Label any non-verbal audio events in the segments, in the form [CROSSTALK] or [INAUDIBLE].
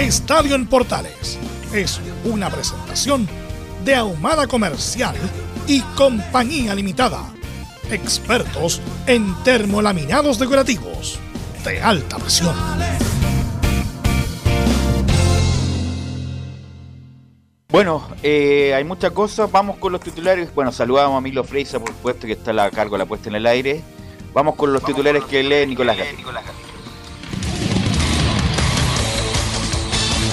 Estadio en Portales es una presentación de Ahumada Comercial y Compañía Limitada. Expertos en termolaminados decorativos de alta presión. Bueno, eh, hay muchas cosas. Vamos con los titulares. Bueno, saludamos a Milo Freisa, por supuesto, que está a cargo de la puesta en el aire. Vamos con los titulares que lee Nicolás Gatica.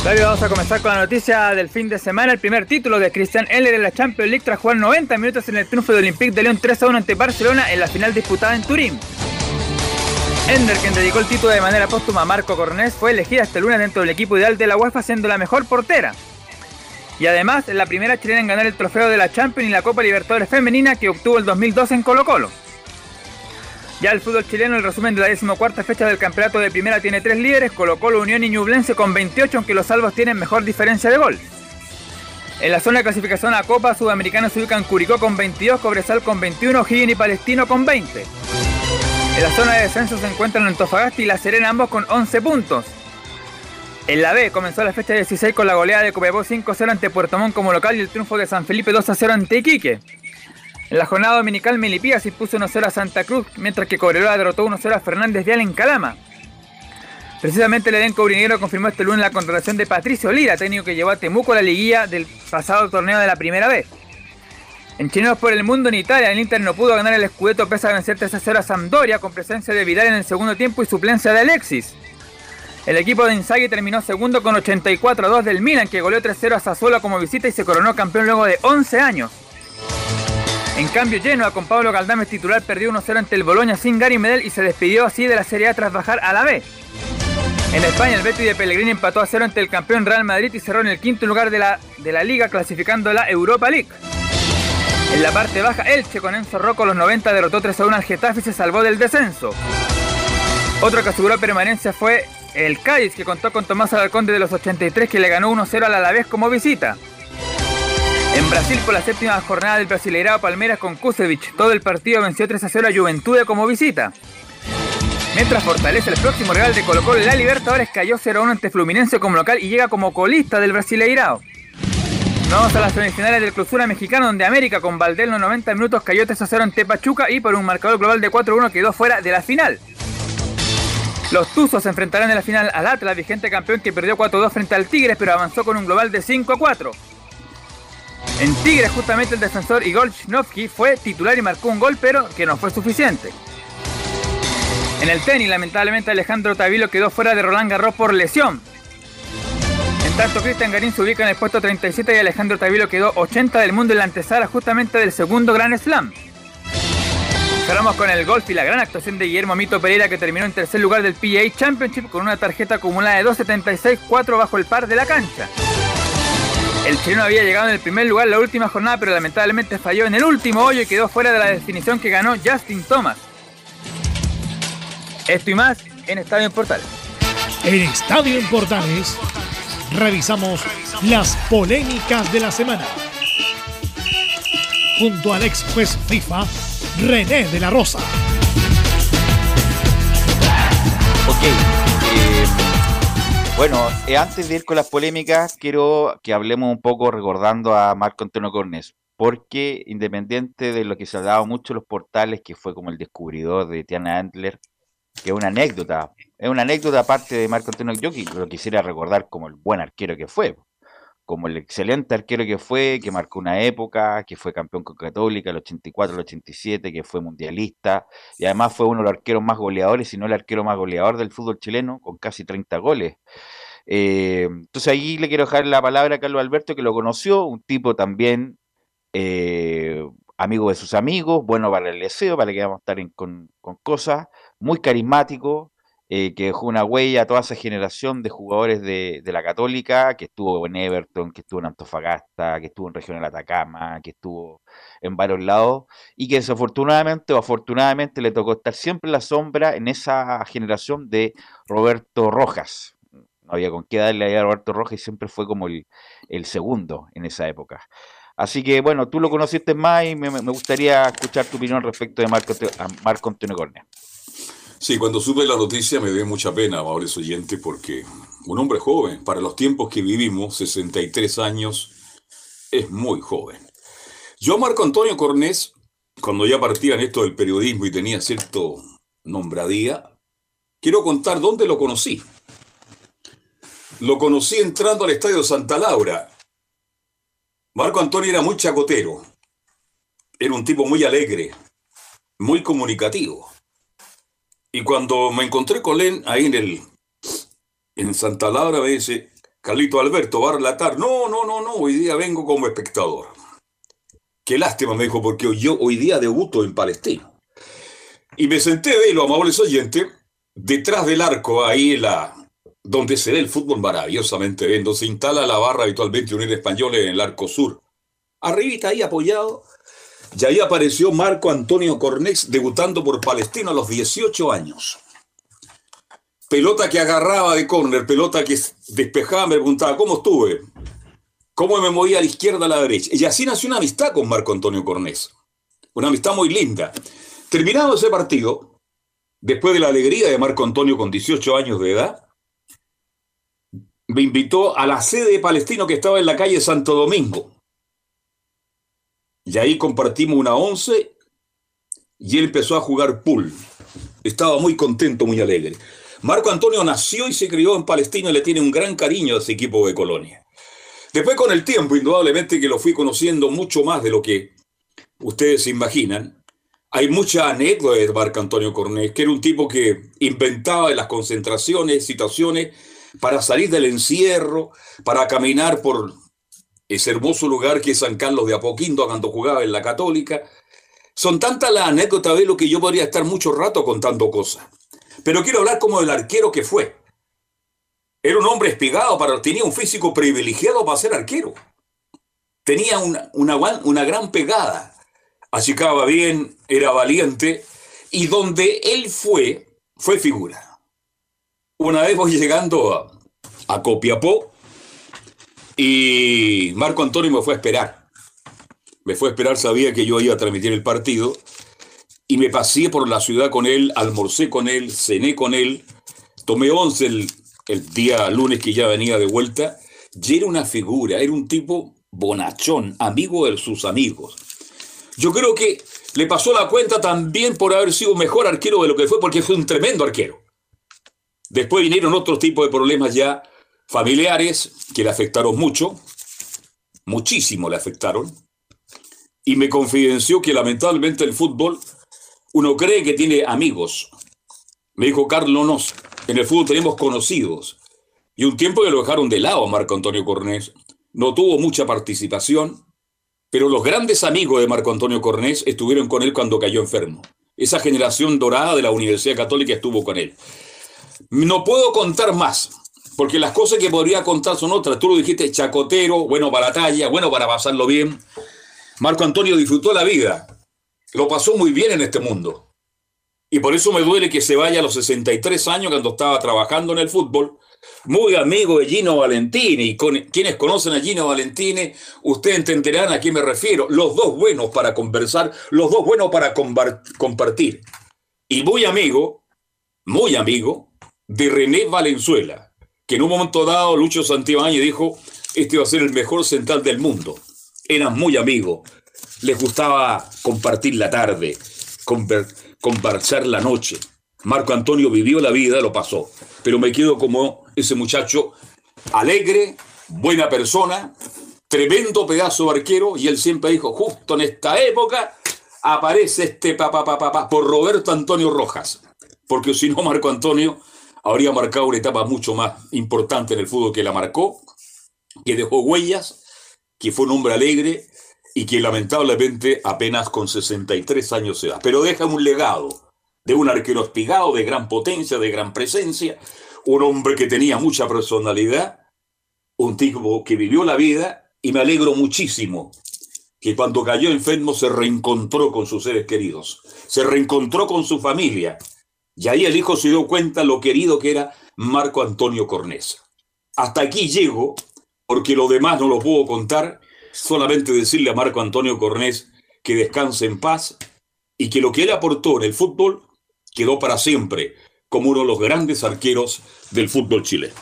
David, vamos a comenzar con la noticia del fin de semana. El primer título de Christian Eller en la Champions League tras jugar 90 minutos en el triunfo de Olympique de León 3 a 1 ante Barcelona en la final disputada en Turín. Ender, quien dedicó el título de manera póstuma a Marco Cornés, fue elegida este lunes dentro del equipo ideal de la UEFA siendo la mejor portera. Y además es la primera chilena en ganar el trofeo de la Champions y la Copa Libertadores Femenina que obtuvo el 2012 en Colo Colo. Ya el fútbol chileno, el resumen de la decimocuarta fecha del campeonato de primera tiene tres líderes, Colo Colo, Unión y Ñublense con 28, aunque los salvos tienen mejor diferencia de gol. En la zona de clasificación a Copa Sudamericana se ubican Curicó con 22, Cobresal con 21, Higgins y Palestino con 20. En la zona de descenso se encuentran Antofagasta y La Serena ambos con 11 puntos. En la B comenzó la fecha 16 con la goleada de Copiapó 5-0 ante Puerto Montt como local y el triunfo de San Felipe 2-0 ante Iquique. En la jornada dominical, Melipía se impuso 1-0 a Santa Cruz, mientras que Cobreloa derrotó 1-0 a Fernández Vial en Calama. Precisamente el elenco brinegro confirmó este lunes la contratación de Patricio Lira, técnico que llevó a Temuco a la liguilla del pasado torneo de la primera vez. En Chineos por el Mundo en Italia, el Inter no pudo ganar el Scudetto pese a vencer 3-0 a Sampdoria con presencia de Vidal en el segundo tiempo y suplencia de Alexis. El equipo de Inzaghi terminó segundo con 84-2 del Milan, que goleó 3-0 a Sassuolo como visita y se coronó campeón luego de 11 años. En cambio, Genoa con Pablo Galdames titular perdió 1-0 ante el Boloña sin Gary Medel y se despidió así de la Serie A tras bajar a la B. En España, el Betis de Pellegrini empató a 0 ante el campeón Real Madrid y cerró en el quinto lugar de la, de la liga clasificando la Europa League. En la parte baja, Elche con Enzo Rocco los 90 derrotó 3-1 al Getafe y se salvó del descenso. Otro que aseguró permanencia fue el Cádiz, que contó con Tomás Alarcón de los 83, que le ganó 1-0 al Alavés como visita. En Brasil, por la séptima jornada del Brasileirao Palmeiras con Kusevich, todo el partido venció 3-0 a Juventude como visita. Mientras fortalece el próximo rival de Colo Colo, la Libertadores cayó 0-1 ante Fluminense como local y llega como colista del Brasileirao. Vamos a las semifinales del Clausura Mexicano, donde América con Valdel en los 90 minutos cayó 3-0 ante Pachuca y por un marcador global de 4-1 quedó fuera de la final. Los Tuzos se enfrentarán en la final al Atlas, vigente campeón que perdió 4-2 frente al Tigres, pero avanzó con un global de 5-4. En Tigres, justamente el defensor Igor Chnovsky fue titular y marcó un gol, pero que no fue suficiente. En el tenis, lamentablemente Alejandro Tavilo quedó fuera de Roland Garros por lesión. En tanto, Cristian Garín se ubica en el puesto 37 y Alejandro Tavilo quedó 80 del mundo en la antesala justamente del segundo Grand Slam. Cerramos con el golf y la gran actuación de Guillermo Mito Pereira que terminó en tercer lugar del PGA Championship con una tarjeta acumulada de 2.76, 4 bajo el par de la cancha. El chileno había llegado en el primer lugar la última jornada, pero lamentablemente falló en el último hoyo y quedó fuera de la definición que ganó Justin Thomas. Esto y más en Estadio en Portales. En Estadio en Portales revisamos las polémicas de la semana. Junto al ex juez FIFA, René de la Rosa. Ok. eh, bueno, eh, antes de ir con las polémicas, quiero que hablemos un poco recordando a Marco Antonio Cornes. Porque independiente de lo que se ha dado mucho en los portales, que fue como el descubridor de Tiana Antler, que es una anécdota, Es una anécdota aparte de Marco Antonio. Yo lo quisiera recordar como el buen arquero que fue, como el excelente arquero que fue, que marcó una época, que fue campeón con Católica el 84, el 87, que fue mundialista, y además fue uno de los arqueros más goleadores, si no el arquero más goleador del fútbol chileno, con casi 30 goles. Eh, entonces ahí le quiero dejar la palabra a Carlos Alberto, que lo conoció, un tipo también eh, amigo de sus amigos, bueno para el deseo, para que vamos a estar con, cosas, muy carismático, eh, que dejó una huella a toda esa generación de jugadores de, la Católica, que estuvo en Everton, que estuvo en Antofagasta, que estuvo en Región de Atacama, que estuvo en varios lados, y que desafortunadamente o afortunadamente le tocó estar siempre en la sombra en esa generación de Roberto Rojas. No había con qué darle a Roberto Rojas y siempre fue como el, el segundo en esa época. Así que bueno, tú lo conociste más y me, gustaría escuchar tu opinión respecto de Marco, Marco Antonio Cornea. Sí, cuando supe la noticia me dio mucha pena, amables oyentes, porque un hombre joven, para los tiempos que vivimos, 63 años, es muy joven. Yo, Marco Antonio Cornés, cuando ya partía en esto del periodismo y tenía cierto nombradía, quiero contar dónde lo conocí. Lo conocí entrando al Estadio Santa Laura, Marco Antonio era muy chacotero, era un tipo muy alegre, muy comunicativo. Y cuando me encontré con él ahí en el en Santa Laura me dice, Carlito Alberto, va a relatar. No, no, no, no, hoy día vengo como espectador. Qué lástima, me dijo, porque yo hoy día debuto en Palestina. Y me senté, de lo amables oyentes, detrás del arco, ahí la, donde se ve el fútbol maravillosamente donde se instala la barra habitualmente unida Española en el arco sur. Arribita ahí apoyado, y ahí apareció Marco Antonio Cornex debutando por Palestino a los 18 años. Pelota que agarraba de córner, pelota que despejaba, me preguntaba, ¿cómo estuve? ¿Cómo me movía a la izquierda a la derecha? Y así nació una amistad con Marco Antonio Cornex. Una amistad muy linda. Terminado ese partido, después de la alegría de Marco Antonio con 18 años de edad, me invitó a la sede de Palestino que estaba en la calle Santo Domingo. Y ahí compartimos una once y él empezó a jugar pool. Estaba muy contento, muy alegre. Marco Antonio nació y se crió en Palestino y le tiene un gran cariño a ese equipo de Colonia. Después con el tiempo, indudablemente que lo fui conociendo mucho más de lo que ustedes se imaginan. Hay mucha anécdota de Marco Antonio Cornés, que era un tipo que inventaba en las concentraciones, situaciones para salir del encierro, para caminar por ese hermoso lugar que es San Carlos de Apoquindo cuando jugaba en la Católica. Son tantas las anécdotas de lo que yo podría estar mucho rato contando cosas. Pero quiero hablar como del arquero que fue. Era un hombre espigado, para, tenía un físico privilegiado para ser arquero. Tenía una, una, una gran pegada. Achicaba bien, era valiente. Y donde él fue, fue figura. Una vez voy llegando a, a Copiapó y Marco Antonio me fue a esperar. Me fue a esperar, sabía que yo iba a transmitir el partido y me pasé por la ciudad con él, almorcé con él, cené con él, tomé once el, el día lunes que ya venía de vuelta y era una figura, era un tipo bonachón, amigo de sus amigos. Yo creo que le pasó la cuenta también por haber sido mejor arquero de lo que fue, porque fue un tremendo arquero. Después vinieron otros tipos de problemas ya familiares que le afectaron mucho, muchísimo le afectaron, y me confidenció que lamentablemente el fútbol, uno cree que tiene amigos. Me dijo, Carlos, no, en el fútbol tenemos conocidos. Y un tiempo que lo dejaron de lado Marco Antonio Cornés. No tuvo mucha participación, pero los grandes amigos de Marco Antonio Cornés estuvieron con él cuando cayó enfermo. Esa generación dorada de la Universidad Católica estuvo con él. No puedo contar más, porque las cosas que podría contar son otras. Tú lo dijiste, chacotero, bueno para la talla, bueno para pasarlo bien. Marco Antonio disfrutó la vida, lo pasó muy bien en este mundo. Y por eso me duele que se vaya a los 63 años cuando estaba trabajando en el fútbol, muy amigo de Gino Valentini. Y quienes conocen a Gino Valentini, ustedes entenderán a qué me refiero. Los dos buenos para conversar, los dos buenos para compartir. Y muy amigo, muy amigo de René Valenzuela, que en un momento dado Lucho Santibáñez dijo, este va a ser el mejor central del mundo. Eran muy amigos, les gustaba compartir la tarde, conversar la noche. Marco Antonio vivió la vida, lo pasó. Pero me quedo como ese muchacho alegre, buena persona, tremendo pedazo de arquero, y él siempre dijo, justo en esta época aparece este papá papá por Roberto Antonio Rojas. Porque si no, Marco Antonio habría marcado una etapa mucho más importante en el fútbol que la marcó, que dejó huellas, que fue un hombre alegre y que lamentablemente apenas con 63 años se da. Pero deja un legado de un arquero espigado, de gran potencia, de gran presencia, un hombre que tenía mucha personalidad, un tipo que vivió la vida y me alegro muchísimo que cuando cayó enfermo se reencontró con sus seres queridos, se reencontró con su familia. Y ahí el hijo se dio cuenta lo querido que era Marco Antonio Cornés. Hasta aquí llego, porque lo demás no lo puedo contar, solamente decirle a Marco Antonio Cornés que descanse en paz y que lo que él aportó en el fútbol quedó para siempre como uno de los grandes arqueros del fútbol chileno.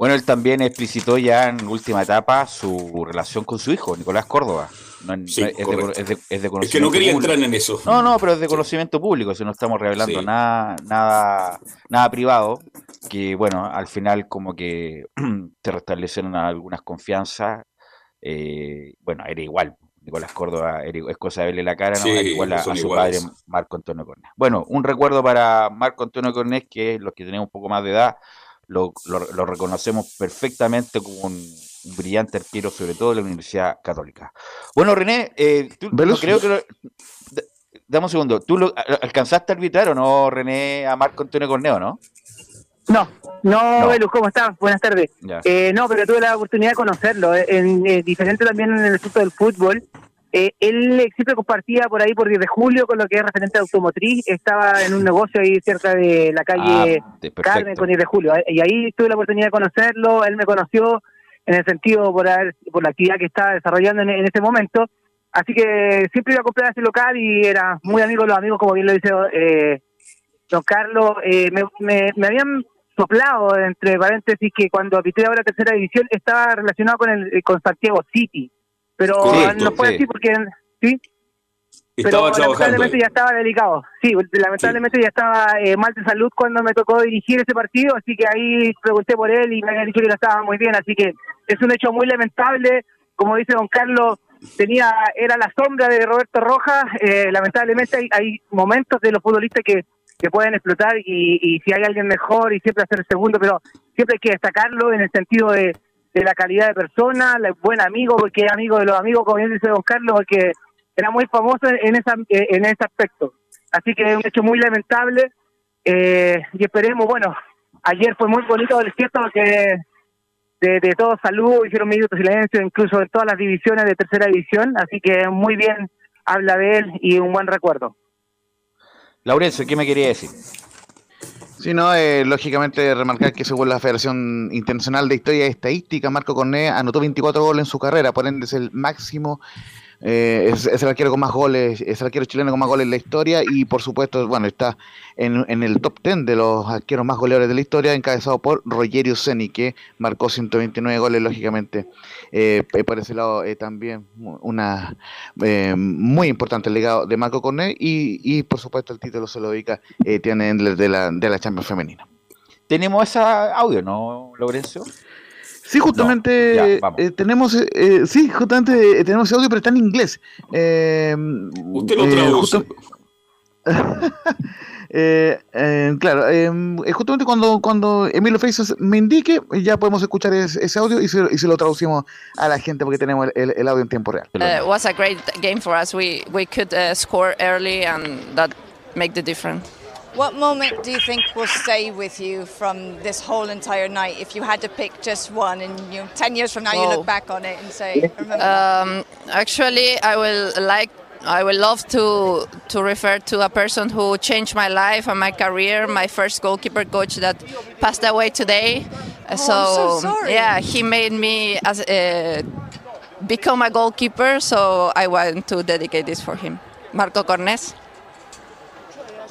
Bueno, él también explicitó ya en última etapa su relación con su hijo, Nicolás Córdoba. sí, es, de, es, es, que no quería entrar en eso. No, no, pero es de conocimiento público, si no estamos revelando nada, nada, nada privado, que bueno, al final como que [CLEARS THROAT] se restablecieron algunas confianzas. Eh, bueno, era igual, Nicolás Córdoba es cosa de verle la cara, ¿no? igual a, su padre Marco Antonio Cornés. Bueno, un recuerdo para Marco Antonio Cornés, que los que tenemos un poco más de edad, lo, reconocemos perfectamente como un, brillante arquero, sobre todo de la Universidad Católica. Bueno, René, eh, tú, creo que... dame un segundo, ¿tú lo, alcanzaste a arbitrar o no, René, a Marco Antonio Corneo, no? No, no, no. ¿cómo estás? Buenas tardes. Eh, no, pero tuve la oportunidad de conocerlo. Eh, en, diferente también en el asunto del fútbol. Eh, él siempre compartía por ahí por 10 de julio con lo que es referente a automotriz. Estaba en un negocio ahí cerca de la calle ah, Carmen con 10 de julio. Y ahí tuve la oportunidad de conocerlo. Él me conoció en el sentido por, por la actividad que estaba desarrollando en, ese momento. Así que siempre iba a comprar a ese local y era muy amigo de los amigos, como bien lo dice eh, don Carlos. Eh, me, me, me, habían soplado, entre paréntesis, que cuando habité ahora tercera división estaba relacionado con el con Santiago City pero no fue así porque sí pero lamentablemente ya estaba delicado. Sí lamentablemente ya estaba eh, mal de salud cuando me tocó dirigir ese partido así que ahí pregunté por él y me había dicho que no estaba muy bien así que es un hecho muy lamentable. Como dice don Carlos tenía era la sombra de Roberto Rojas. Eh, lamentablemente hay, hay momentos de los futbolistas que que pueden explotar y, y si hay alguien mejor y siempre hacer el segundo, pero siempre hay que destacarlo en el sentido de, de la calidad de persona, el buen amigo, porque amigo de los amigos, como bien dice don Carlos, porque era muy famoso en, esa, en ese aspecto. Así que es un hecho muy lamentable eh, y esperemos, bueno, ayer fue muy bonito, es cierto, que de, de todo salud, hicieron minutos de silencio, incluso en todas las divisiones de tercera división, así que muy bien habla de él y un buen recuerdo. Laurencio, ¿qué me quería decir? Sí, no, eh, lógicamente remarcar que según la Federación Internacional de Historia y Estadística, Marco Corné anotó 24 goles en su carrera, por ende es el máximo eh, es, el arquero con más goles, es el arquero chileno con más goles en la historia y por supuesto, bueno, está en, en el top 10 de los arqueros más goleadores de la historia, encabezado por Rogerio Ceni, que marcó 129 goles, lógicamente. Eh, por ese lado, eh, también una eh, muy importante legado de Marco Cornet y, y por supuesto el título se lo dedica tiene de la, de la Champions femenina. Tenemos esa audio, ¿no, Lorenzo? Sí, justamente eh, tenemos, eh, eh, sí, justamente tenemos ese audio, pero está en inglés. Usted lo traduce. [LAUGHS] claro, justamente cuando, cuando Emilio Faces me indique, ya podemos escuchar ese, audio y se, y se, lo traducimos a la gente porque tenemos el, el, audio en tiempo real. It was a great game for us. We, we could uh, score early and that make the difference. What moment do you think will stay with you from this whole entire night? If you had to pick just one, and you know, ten years from now Whoa. you look back on it and say, um, actually, I will like. I would love to to refer to a person who changed my life and my career. My first goalkeeper coach that passed away today. Oh, so, so yeah, he made me as a, become a goalkeeper. So I want to dedicate this for him, Marco Cornes.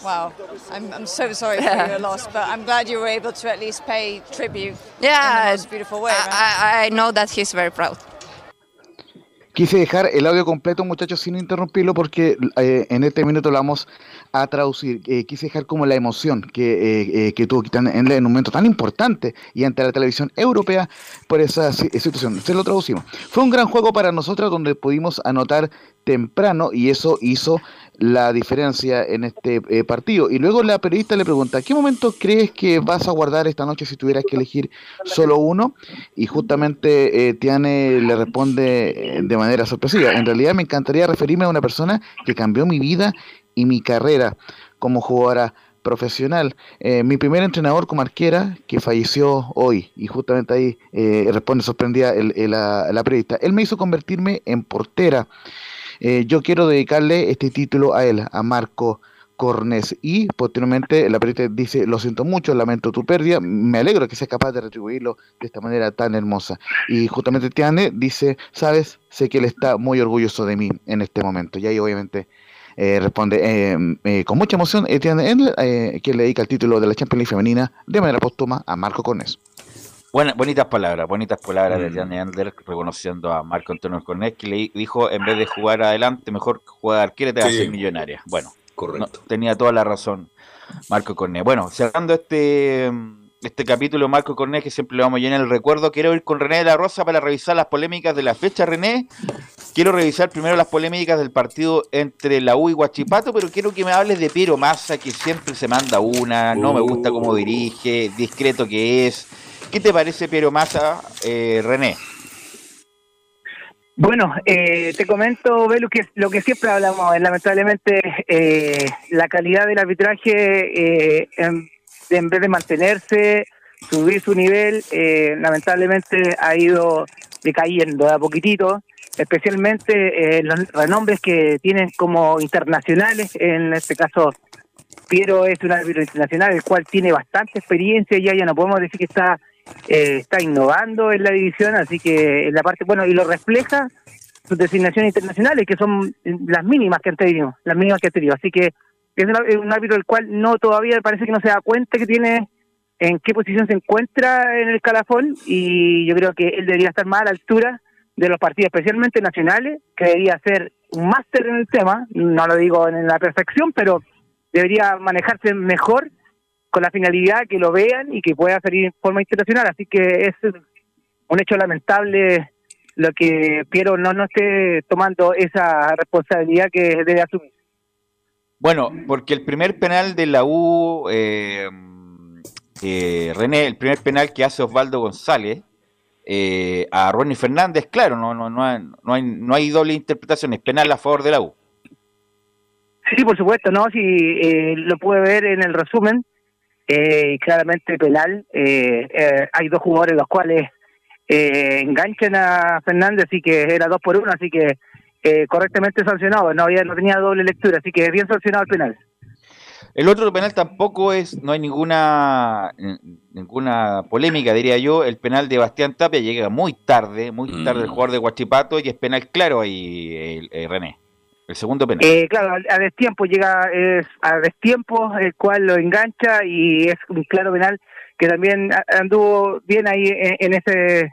Wow, I'm, I'm so sorry for your [LAUGHS] loss, but I'm glad you were able to at least pay tribute yeah, in the most beautiful way. Right? I, I know that he's very proud. Quise dejar el audio completo, muchachos, sin interrumpirlo, porque eh, en este minuto lo vamos a traducir. Eh, quise dejar como la emoción que, eh, que tuvo en, en, un momento tan importante y ante la televisión europea por esa situación. Se lo traducimos. Fue un gran juego para nosotros donde pudimos anotar temprano y eso hizo la diferencia en este eh, partido. Y luego la periodista le pregunta, ¿qué momento crees que vas a guardar esta noche si tuvieras que elegir solo uno? Y justamente eh, Tiane le responde eh, de manera sorpresiva, en realidad me encantaría referirme a una persona que cambió mi vida y mi carrera como jugadora profesional. mi primer entrenador como arquera que falleció hoy y justamente ahí responde sorprendida la, la periodista. Él me hizo convertirme en portera. Eh, yo quiero dedicarle este título a él, a Marco Cortés. Y posteriormente la periodista dice, lo siento mucho, lamento tu pérdida, me alegro que seas capaz de retribuirlo de esta manera tan hermosa. Y justamente Tiane dice, sabes, sé que él está muy orgulloso de mí en este momento. Y ahí obviamente eh, responde eh, con mucha emoción Tiane, que le dedica el título de la Champions League femenina de manera póstuma a Marco Cortés bonitas palabras, bonitas palabras de mm. Ander reconociendo a Marco Antonio Cornet, que le dijo, en vez de jugar adelante, mejor jugar arquero te va a ser millonaria. Bueno, Correcto. tenía toda la razón Marco Cornet. Bueno, cerrando este, este capítulo, Marco Cornet, que siempre le vamos a llenar el recuerdo, quiero ir con René de la Rosa para revisar las polémicas de la fecha, René. Quiero revisar primero las polémicas del partido entre la U y Guachipato, pero quiero que me hables de Piero Massa, que siempre se manda una, no me gusta cómo dirige, discreto que es ¿Qué te parece Piero Massa, eh, René? Bueno, eh, te comento, Belu, que lo que siempre hablamos, lamentablemente eh, la calidad del arbitraje, en, vez de mantenerse, subir su nivel, lamentablemente ha ido decayendo de a poquitito, especialmente los renombres que tienen como internacionales, en este caso Piero es un árbitro internacional, el cual tiene bastante experiencia, ya ya no podemos decir que está eh, está innovando en la división, así que en la parte, bueno, y lo refleja sus designaciones internacionales, que son las mínimas que han tenido, las mínimas que ha tenido. Así que es un árbitro del cual no todavía parece que no se da cuenta que tiene en qué posición se encuentra en el calafón y yo creo que él debería estar más a la altura de los partidos, especialmente nacionales, que debería ser un máster en el tema, no lo digo en la perfección, pero debería manejarse mejor con la finalidad que lo vean y que pueda salir en forma internacional. Así que es un hecho lamentable lo que Piero no, no esté tomando esa responsabilidad que debe asumir. Bueno, porque el primer penal de la U, eh, eh, René, el primer penal que hace Osvaldo González eh, a Ronnie Fernández, claro, no, no, no, hay, no, hay, no hay doble interpretación, es penal a favor de la U. Sí, por supuesto, no, si lo puede ver en el resumen, eh, claramente penal. Eh, eh, hay dos jugadores los cuales eh, enganchan a Fernández, así que era dos por uno, así que eh, correctamente sancionado. No había no tenía doble lectura, así que bien sancionado el penal. El otro penal tampoco es, no hay ninguna ninguna polémica, diría yo. El penal de Bastián Tapia llega muy tarde, muy tarde el mm. jugador de Guachipato y es penal claro ahí, René. El segundo penal. Eh, claro, a destiempo llega es a destiempo, el cual lo engancha y es un claro penal que también anduvo bien ahí en, ese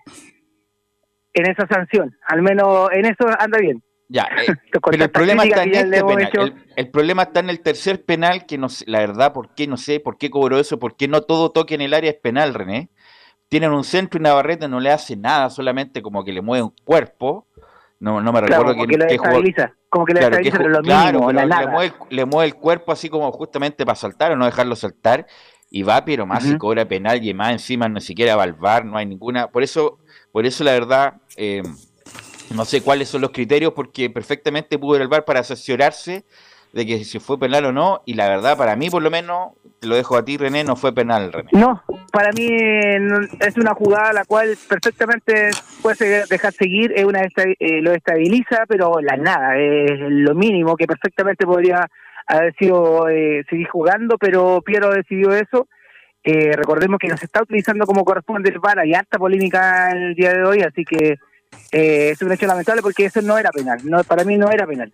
en esa sanción. Al menos en eso anda bien. Ya, [LAUGHS] eh, pero el problema está en este penal. El, problema está en el tercer penal, que no la verdad, ¿por qué? No sé, ¿por qué cobró eso? ¿Por qué no todo toque en el área es penal, René? Tienen un centro y una barreta, no le hace nada, solamente como que le mueve un cuerpo. No, no me recuerdo que, que lo como que le claro, lo claro, le, mueve, le, mueve, el cuerpo así como justamente para saltar o no dejarlo saltar y va pero más y cobra penal y más encima ni siquiera va al bar, no hay ninguna, por eso, por eso la verdad eh, no sé cuáles son los criterios porque perfectamente pudo ir al bar para asesorarse de que si fue penal o no, y la verdad, para mí por lo menos, lo dejo a ti, René, no fue penal, René. No, para mí es una jugada la cual perfectamente puede dejar seguir, es una eh, lo estabiliza, pero la nada, es lo mínimo que perfectamente podría haber sido eh, seguir jugando, pero Piero decidió eso. Eh, recordemos que nos está utilizando como corresponde el VAR, hay harta polémica el día de hoy, así que es un hecho lamentable porque eso no era penal, no para mí no era penal.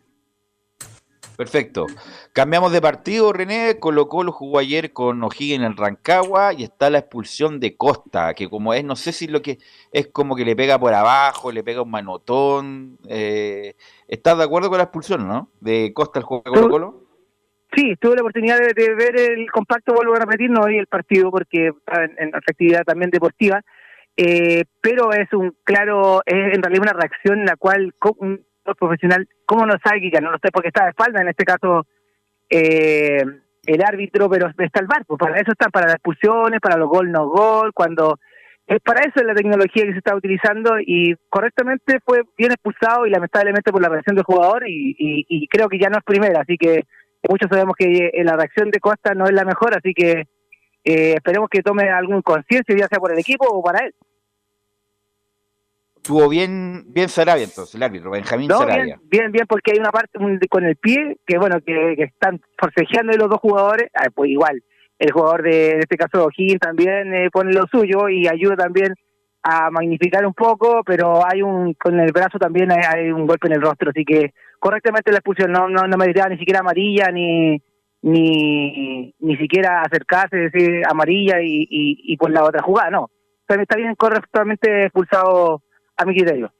Perfecto. Cambiamos de partido, René. Colo Colo jugó ayer con O'Higgins en Rancagua y está la expulsión de Costa, que como es, no sé si lo que es como que le pega por abajo, le pega un manotón. Eh, ¿Estás de acuerdo con la expulsión, no? De Costa al juego de Colo Colo. Sí, tuve la oportunidad de, ver el compacto, vuelvo a repetir, no vi el partido porque en, en actividad también deportiva, eh, pero es un claro, es en realidad una reacción en la cual un profesional, ¿cómo no sabe que no lo sé porque está de espalda, en este caso eh, el árbitro, pero está el barco, para eso está, para las expulsiones, para los gol no gol, cuando es para eso la tecnología que se está utilizando y correctamente fue bien expulsado y lamentablemente por la reacción del jugador y, y creo que ya no es primera, así que muchos sabemos que eh, la reacción de Costa no es la mejor, así que eh, esperemos que tome algún conciencia, ya sea por el equipo o para él. Estuvo bien, bien Sarabia entonces, el árbitro, Benjamín Sarabia. Bien, bien, porque hay una parte con el pie que, bueno, que, están forcejeando los dos jugadores, ah, pues igual, el jugador de, este caso, O'Higgins, también eh, pone lo suyo y ayuda también a magnificar un poco, pero hay un, con el brazo también hay un golpe en el rostro, así que correctamente la expulsión, no, no, no me diría ni siquiera amarilla, ni, ni, ni siquiera acercarse, decir amarilla y, y, y por la otra jugada, no. Está bien correctamente expulsado a mi criterio.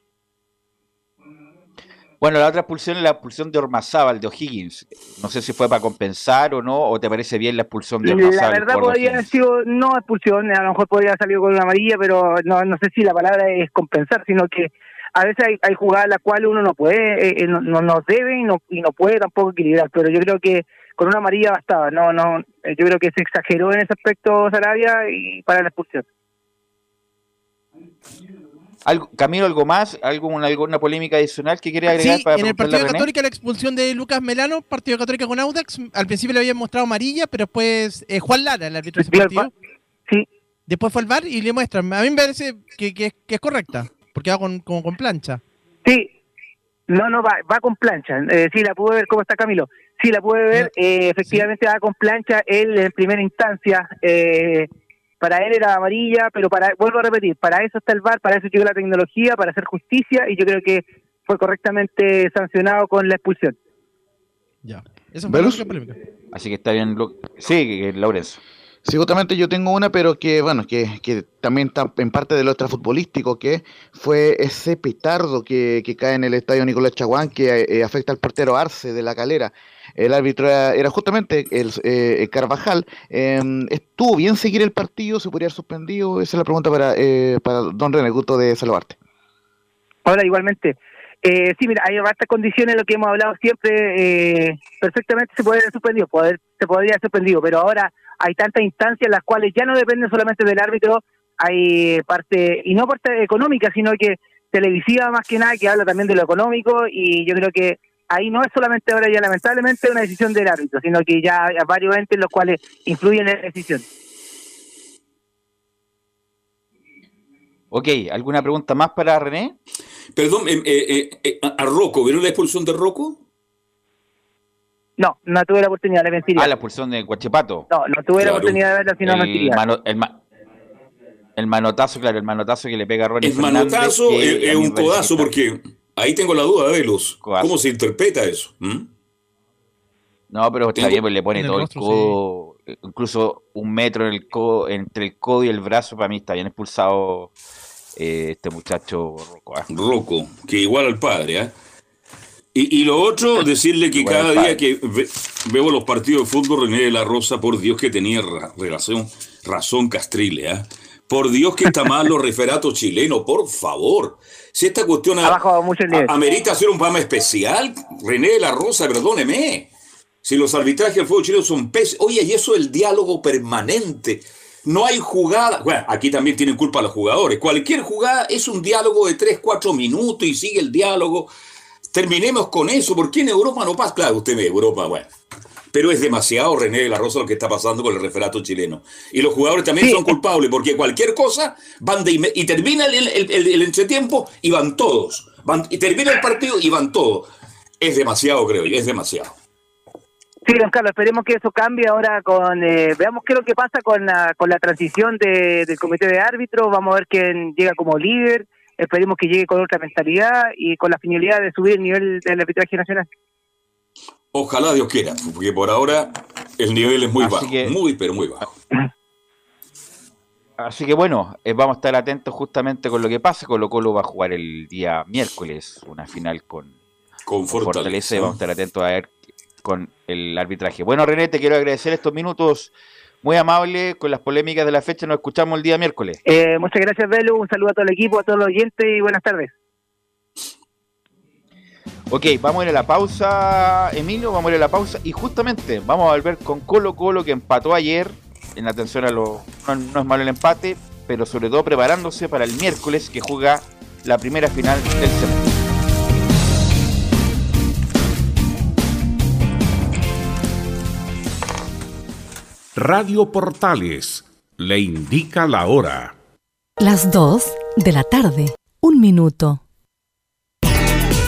Bueno, la otra expulsión es la expulsión de Ormazábal, de O'Higgins. No sé si fue para compensar o no, o te parece bien la expulsión de Ormazábal. La verdad podría haber sido no expulsión, a lo mejor podría haber salido con una amarilla, pero no, no sé si la palabra es compensar, sino que a veces hay, hay jugadas las cuales uno no puede, eh, eh, no, no, debe y no, y no puede tampoco equilibrar, pero yo creo que con una amarilla bastaba, no, no, eh, yo creo que se exageró en ese aspecto Sarabia y para la expulsión. ¿Algo, Camilo, ¿algo más? ¿Algún, ¿Alguna polémica adicional que quiere agregar sí, en el Partido Católica la expulsión de Lucas Melano, Partido Católica con Audax, al principio le habían mostrado amarilla, pero después Juan Lara, el árbitro de ese partido, sí. después fue al VAR y le muestran. A mí me parece que, que es correcta porque va con, como con plancha. Sí, no, no, va, va con plancha. Eh, sí, la pude ver, ¿cómo está Camilo? Sí, la pude ver, eh, efectivamente va con plancha. Él en primera instancia, eh, para él era amarilla, pero para vuelvo a repetir, para eso está el VAR, para eso llegó la tecnología, para hacer justicia, y yo creo que fue correctamente sancionado con la expulsión. Ya, eso fue polémica. Así que está bien, sí, Lorenzo. Sí, justamente yo tengo una, pero que, bueno, que, que también está en parte del futbolístico, que fue ese petardo que, que cae en el estadio Nicolás Chaguán, que eh, afecta al portero Arce de la calera. El árbitro era, justamente el eh, Carvajal. Em, ¿Estuvo bien seguir el partido? ¿Se podría haber suspendido? Esa es la pregunta para, eh, para don René, gusto de saludarte. Hola, igualmente. Eh, sí, mira, hay varias condiciones, lo que hemos hablado siempre, eh, perfectamente se puede haber suspendido, se podría haber suspendido, pero ahora hay tantas instancias las cuales ya no dependen solamente del árbitro, hay parte, y no parte económica, sino que televisiva más que nada, que habla también de lo económico, y yo creo que ahí no es solamente ahora ya lamentablemente una decisión del árbitro, sino que ya hay varios entes los cuales influyen en la decisión. Ok, ¿alguna pregunta más para René? Perdón, eh, eh, eh, a Rocco, ¿vieron la expulsión de Rocco? No, no tuve la oportunidad, de mentiría. Ah, la expulsión de Guachipato. No, no tuve la oportunidad de verla, sino el, el, manotazo, claro, el manotazo que le pega a Ronnie El manotazo es, un codazo, porque ahí tengo la duda, de los ¿Cómo se interpreta eso? ¿Mm? No, pero está bien, pues le pone todo el codo, incluso un metro en el codo, entre el codo y el brazo, para mí está bien expulsado eh, este muchacho Rocco. ¿eh? Rocco, que igual al padre, ¿eh? Y, lo otro, [LAUGHS] decirle que cada día que veo los partidos de fútbol, René de la Rosa, por Dios que tenía relación, razón Castrile, ¿eh? Por Dios que está mal los [LAUGHS] referatos chilenos, por favor. Si esta cuestión ha, bajado mucho el amerita hacer un programa especial, René de la Rosa, perdóneme. Si los arbitrajes del fútbol chileno son pésimos. Oye, y eso es el diálogo permanente. No hay jugada. Bueno, aquí también tienen culpa los jugadores. Cualquier jugada es un diálogo de 3, 4 minutos y sigue el diálogo terminemos con eso, porque en Europa no pasa, claro, usted ve Europa, bueno, pero es demasiado René de la Rosa lo que está pasando con el referato chileno. Y los jugadores también son culpables, porque cualquier cosa van de y termina el, el, entretiempo y van todos. Van, y termina el partido y van todos. Es demasiado, creo yo, es demasiado. Sí, don Carlos, esperemos que eso cambie ahora con... Eh, veamos qué es lo que pasa con la, con la transición de, del comité de árbitros, vamos a ver quién llega como líder, esperemos que llegue con otra mentalidad y con la finalidad de subir el nivel del arbitraje nacional. Ojalá Dios quiera, porque por ahora el nivel es muy bajo, muy pero muy bajo. Así que bueno, eh, vamos a estar atentos justamente con lo que pase. Colo Colo va a jugar el día miércoles una final con, con Fortaleza. Vamos a estar atentos a ver con el arbitraje. Bueno, René, te quiero agradecer estos minutos muy amables con las polémicas de la fecha. Nos escuchamos el día miércoles. Eh, muchas gracias, Belu. Un saludo a todo el equipo, a todos los oyentes y buenas tardes. Ok, vamos a ir a la pausa, Emilio, vamos a ir a la pausa y justamente vamos a volver con Colo Colo que empató ayer en atención a lo... No, es malo el empate, pero sobre todo preparándose para el miércoles que juega la primera final del semestre. Radio Portales le indica la hora. Las 2 de la tarde, un minuto.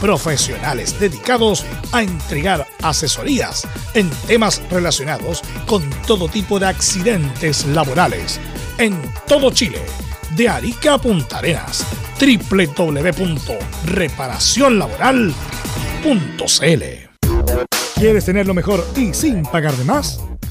profesionales dedicados a entregar asesorías en temas relacionados con todo tipo de accidentes laborales en todo Chile, de Arica a Punta Arenas, www.reparacionlaboral.cl. ¿Quieres tener lo mejor y sin pagar de más?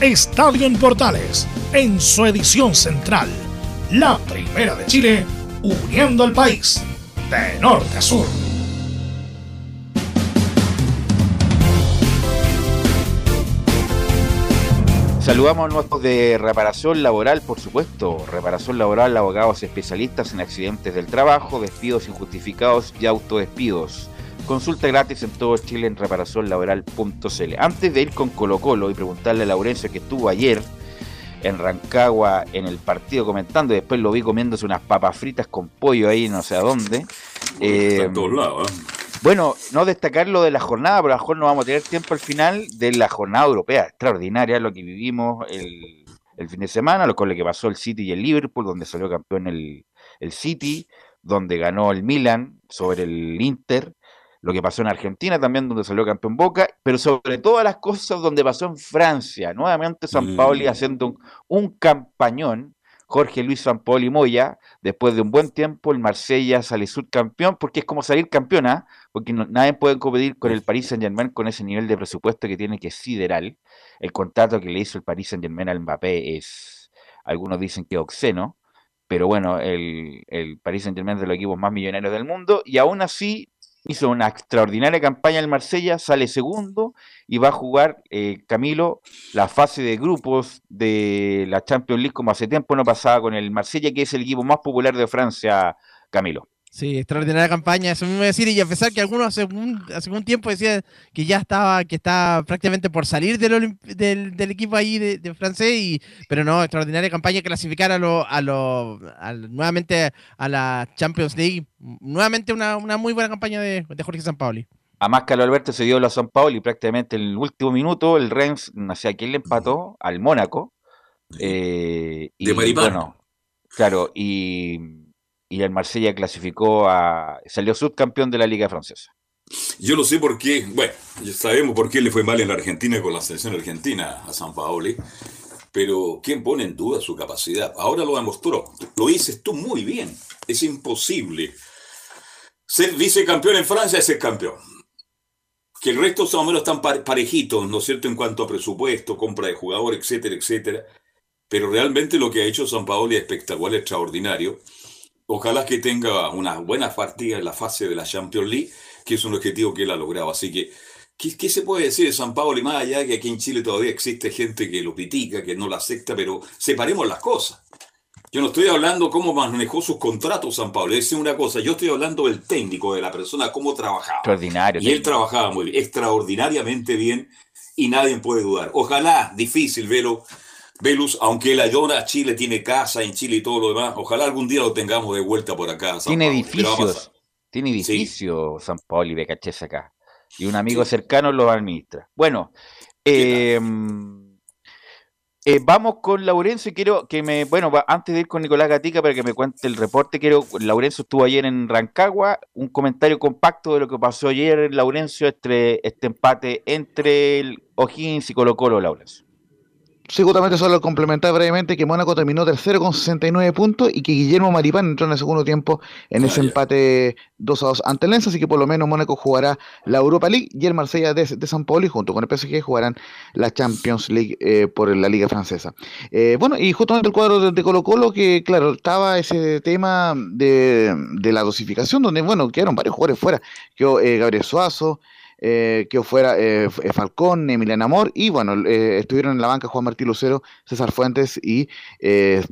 Estadio en Portales en su edición central. La primera de Chile, uniendo al país de norte a sur. Saludamos a nuestros de reparación laboral, por supuesto. Reparación laboral, abogados especialistas en accidentes del trabajo, despidos injustificados y autodespidos. Consulta gratis en todo Chile en reparacionlaboral.cl. Antes de ir con Colo Colo y preguntarle a Laurencio que estuvo ayer en Rancagua en el partido comentando, y después lo vi comiéndose unas papas fritas con pollo ahí no sé a dónde. Eh, todos lados, ¿eh? Bueno, no destacar lo de la jornada, pero a lo mejor no vamos a tener tiempo al final de la jornada europea. Extraordinaria lo que vivimos el, fin de semana, lo con lo que pasó el City y el Liverpool, donde salió campeón el, el City, donde ganó el Milan sobre el Inter, lo que pasó en Argentina también, donde salió campeón Boca, pero sobre todas las cosas donde pasó en Francia, nuevamente San Paoli mm. haciendo un, campañón, Jorge Luis San Paoli Moya, después de un buen tiempo el Marsella sale subcampeón, porque es como salir campeona, ¿ah? porque nadie puede competir con el Paris Saint Germain con ese nivel de presupuesto que tiene que es sideral. El contrato que le hizo el Paris Saint Germain al Mbappé es, algunos dicen que obsceno, pero bueno, el, el Paris Saint Germain es de los equipos más millonarios del mundo, y aún así hizo una extraordinaria campaña en Marsella, sale segundo y va a jugar eh, Camilo la fase de grupos de la Champions League como hace tiempo no pasaba con el Marsella, que es el equipo más popular de Francia, Camilo. Sí, extraordinaria campaña, eso a decir, y a pesar que algunos hace un, hace un tiempo decían que ya estaba, que está prácticamente por salir del, del, equipo ahí de, francés, y, pero no, extraordinaria campaña, clasificar a lo, a lo, nuevamente a la Champions League, nuevamente una, muy buena campaña de, de Jorge Sampaoli. Además, Carlos Alberto se dio a San Paulo y prácticamente en el último minuto el Rennes, no sé a quién le empató, al Mónaco. Eh, y, de bueno, claro, y, y el Marsella clasificó a. salió subcampeón de la Liga Francesa. Yo lo sé por qué, bueno, sabemos por qué le fue mal en la Argentina con la selección argentina a San Paoli, pero ¿quién pone en duda su capacidad? Ahora lo demostró, lo dices tú muy bien, es imposible. Ser vicecampeón en Francia es ser campeón que el resto más menos están parejitos, ¿no es cierto?, en cuanto a presupuesto, compra de jugador, etcétera, etcétera. Pero realmente lo que ha hecho San Paolo es espectacular, extraordinario. Ojalá que tenga una buena partida en la fase de la Champions League, que es un objetivo que él ha logrado. Así que, ¿qué, se puede decir de San Paolo? Y más allá que aquí en Chile todavía existe gente que lo critica, que no lo acepta, pero separemos las cosas. Yo no estoy hablando cómo manejó sus contratos San Pablo, es una cosa, yo estoy hablando del técnico, de la persona, cómo trabajaba. Extraordinario. Y él trabajaba muy bien, extraordinariamente bien, y nadie puede dudar. Ojalá, difícil verlo, Velus, aunque la Llora Chile tiene casa en Chile y todo lo demás, ojalá algún día lo tengamos de vuelta por acá. tiene edificios, tiene edificios San Pablo y Becachés acá. Y un amigo cercano lo administra. Bueno, eh, eh, vamos con Laurencio y quiero que me, bueno, antes de ir con Nicolás Gatica para que me cuente el reporte, quiero, Laurencio estuvo ayer en Rancagua, un comentario compacto de lo que pasó ayer, Laurencio, este, este empate entre el O'Higgins y Colo Colo, Laurencio. Sí, justamente solo complementar brevemente que Mónaco terminó tercero con 69 puntos y que Guillermo Maripán entró en el segundo tiempo en ese empate 2 a 2 ante el Lens, así que por lo menos Mónaco jugará la Europa League y el Marsella de, San Paulo y junto con el PSG jugarán la Champions League eh, por la Liga Francesa. Eh, bueno, y justamente el cuadro de, Colo Colo, que claro, estaba ese tema de, la dosificación, donde bueno, quedaron varios jugadores fuera, quedó eh, Gabriel Suazo, eh, que fuera eh, eh, Falcón, Emiliano Amor, y bueno, estuvieron en la banca Juan Martín Lucero, César Fuentes y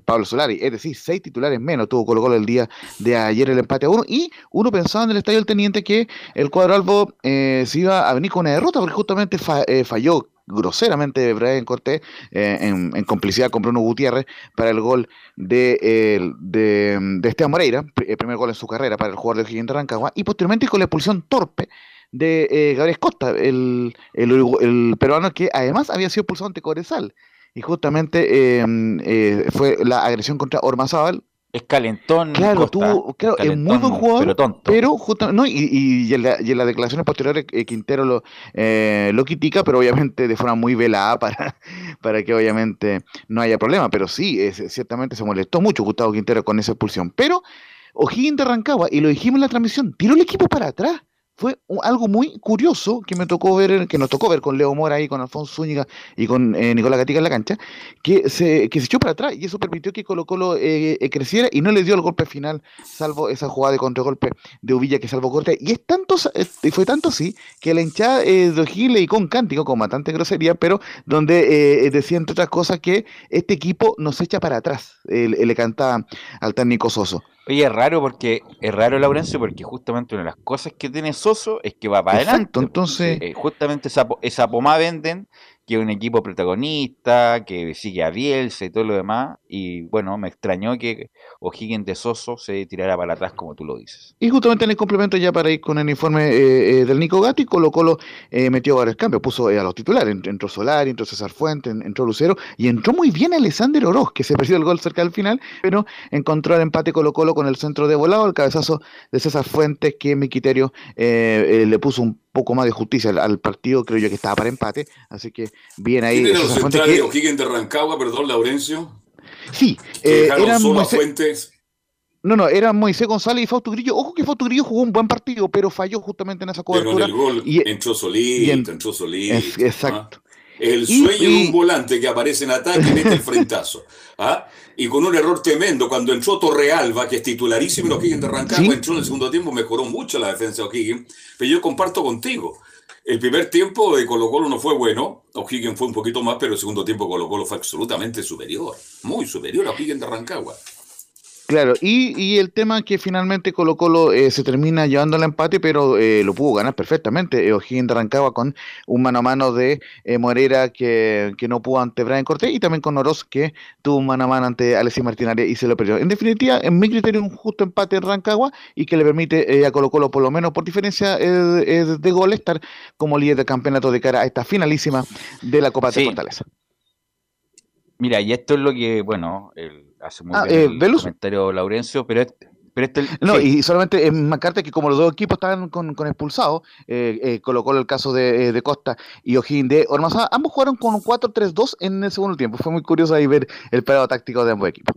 Pablo Solari, es decir, seis titulares menos tuvo Colo Colo el día de ayer el empate a uno, y uno pensaba en el estadio del Teniente que el cuadro albo se iba a venir con una derrota, porque justamente falló groseramente Brian Cortés en, complicidad con Bruno Gutiérrez para el gol de, de, de Esteban Moreira, el primer gol en su carrera para el jugador de Gigante Rancagua, y posteriormente con la expulsión torpe de eh, Gabriel Costa, el, el, peruano que además había sido pulsado ante Cobresal. Y justamente em, eh, fue la agresión contra Ormazábal. Es calentón. Claro, tuvo, claro, es muy buen jugador, pero, pero no, y, y, en la, y, en las declaraciones posteriores eh, Quintero lo, eh, lo critica, pero obviamente de forma muy velada [LAUGHS] para, para que obviamente no haya problema. Pero sí, es, ciertamente se molestó mucho Gustavo Quintero con esa expulsión. Pero O'Higgins de Rancagua, y lo dijimos en la transmisión, tiró el equipo para atrás fue algo muy curioso que me tocó ver, que nos tocó ver con Leo Mora ahí, con Alfonso Zúñiga y con eh, Nicolás Gatica en la cancha, que se, que se echó para atrás y eso permitió que Colo Colo eh, eh, creciera y no le dio el golpe final, salvo esa jugada de contragolpe de Uvilla que salvó corte. Y es tanto, fue tanto así que la hinchada de Gile y con cántico, con bastante grosería, pero donde decía entre otras cosas que este equipo nos echa para atrás, le canta al técnico Soso. Oye, es raro porque es raro Laurencio porque justamente una de las cosas que tiene Soso es que va para adelante. Entonces, eh, justamente esa, esa pomada venden que es un equipo protagonista, que sigue a Bielsa y todo lo demás. Y bueno, me extrañó que O'Higgins de Soso se tirara para atrás, como tú lo dices. Y justamente en el complemento, ya para ir con el informe eh, eh, del Nico Gatti, Colo Colo eh, metió varios cambios, puso a los titulares. Entró Solari, entró César Fuentes, entró Lucero y entró muy bien Alexander Oroz, que se perdió el gol cerca del final, pero encontró el empate Colo Colo con el centro de volado, el cabezazo de César Fuentes, que en mi criterio le puso un poco más de justicia al, partido, creo yo que estaba para empate, así que bien ahí. ¿Quién los centrales de Rancagua, perdón, Laurencio? Sí, eh, eran Moisés, Fuentes. No, no, eran Moisés González y Fausto Grillo. Ojo que Fausto Grillo jugó un buen partido, pero falló justamente en esa cobertura. Pero en el gol y, entró solito, entró solito. exacto. ¿ah? El sueño de un volante que aparece en ataque y mete el frentazo. [LAUGHS] ¿ah? Y con un error tremendo, cuando entró Torrealba, que es titularísimo en O'Higgins de Rancagua, entró en el segundo tiempo, mejoró mucho la defensa de O'Higgins. Pero yo comparto contigo. El primer tiempo de Colo Colo no fue bueno, O'Higgins fue un poquito más, pero el segundo tiempo Colo Colo fue absolutamente superior, muy superior a O'Higgins de Rancagua. Claro, y, el tema que finalmente Colo Colo eh, se termina llevando al empate, pero eh, lo pudo ganar perfectamente. Eh, O'Higgins arrancaba con un mano a mano de eh, Moreira que, no pudo ante Brian Cortés y también con Oroz que tuvo un mano a mano ante Alexis Martínez y se lo perdió. En definitiva, en mi criterio, un justo empate en Rancagua y que le permite a Colo Colo, por lo menos por diferencia de gol, estar como líder de campeonato de cara a esta finalísima de la Copa de Fortaleza. Mira, y esto es lo que, bueno, el, hace muy ah, bien eh, el comentario Laurencio, pero pero este, no, y solamente es más carta que como los dos equipos estaban con, expulsados, eh, eh, colocó el caso de, de Costa y O'Higgins de Ormaza, ambos jugaron con un 4-3-2 en el segundo tiempo. Fue muy curioso ahí ver el parado táctico de ambos equipos.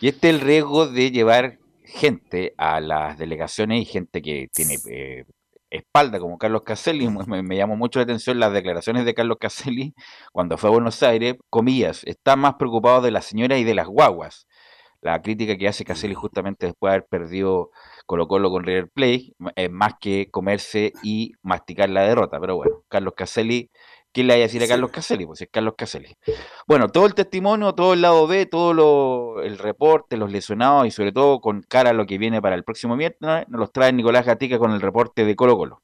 Y este es el riesgo de llevar gente a las delegaciones y gente que tiene eh, espalda, como Carlos Caselli, [LAUGHS] me, llamó mucho la atención las declaraciones de Carlos Caselli cuando fue a Buenos Aires, comillas, está más preocupado de las señoras y de las guaguas. La crítica que hace Caselli justamente después de haber perdido Colo Colo con River Play es más que comerse y masticar la derrota. Pero bueno, Carlos Caselli ¿Quién le vaya a decir a Carlos Caselli? Pues es Carlos Caselli. Bueno, todo el testimonio, todo el lado B, todo lo, el reporte, los lesionados y sobre todo con cara a lo que viene para el próximo miércoles, nos los trae Nicolás Gatica con el reporte de Colo Colo.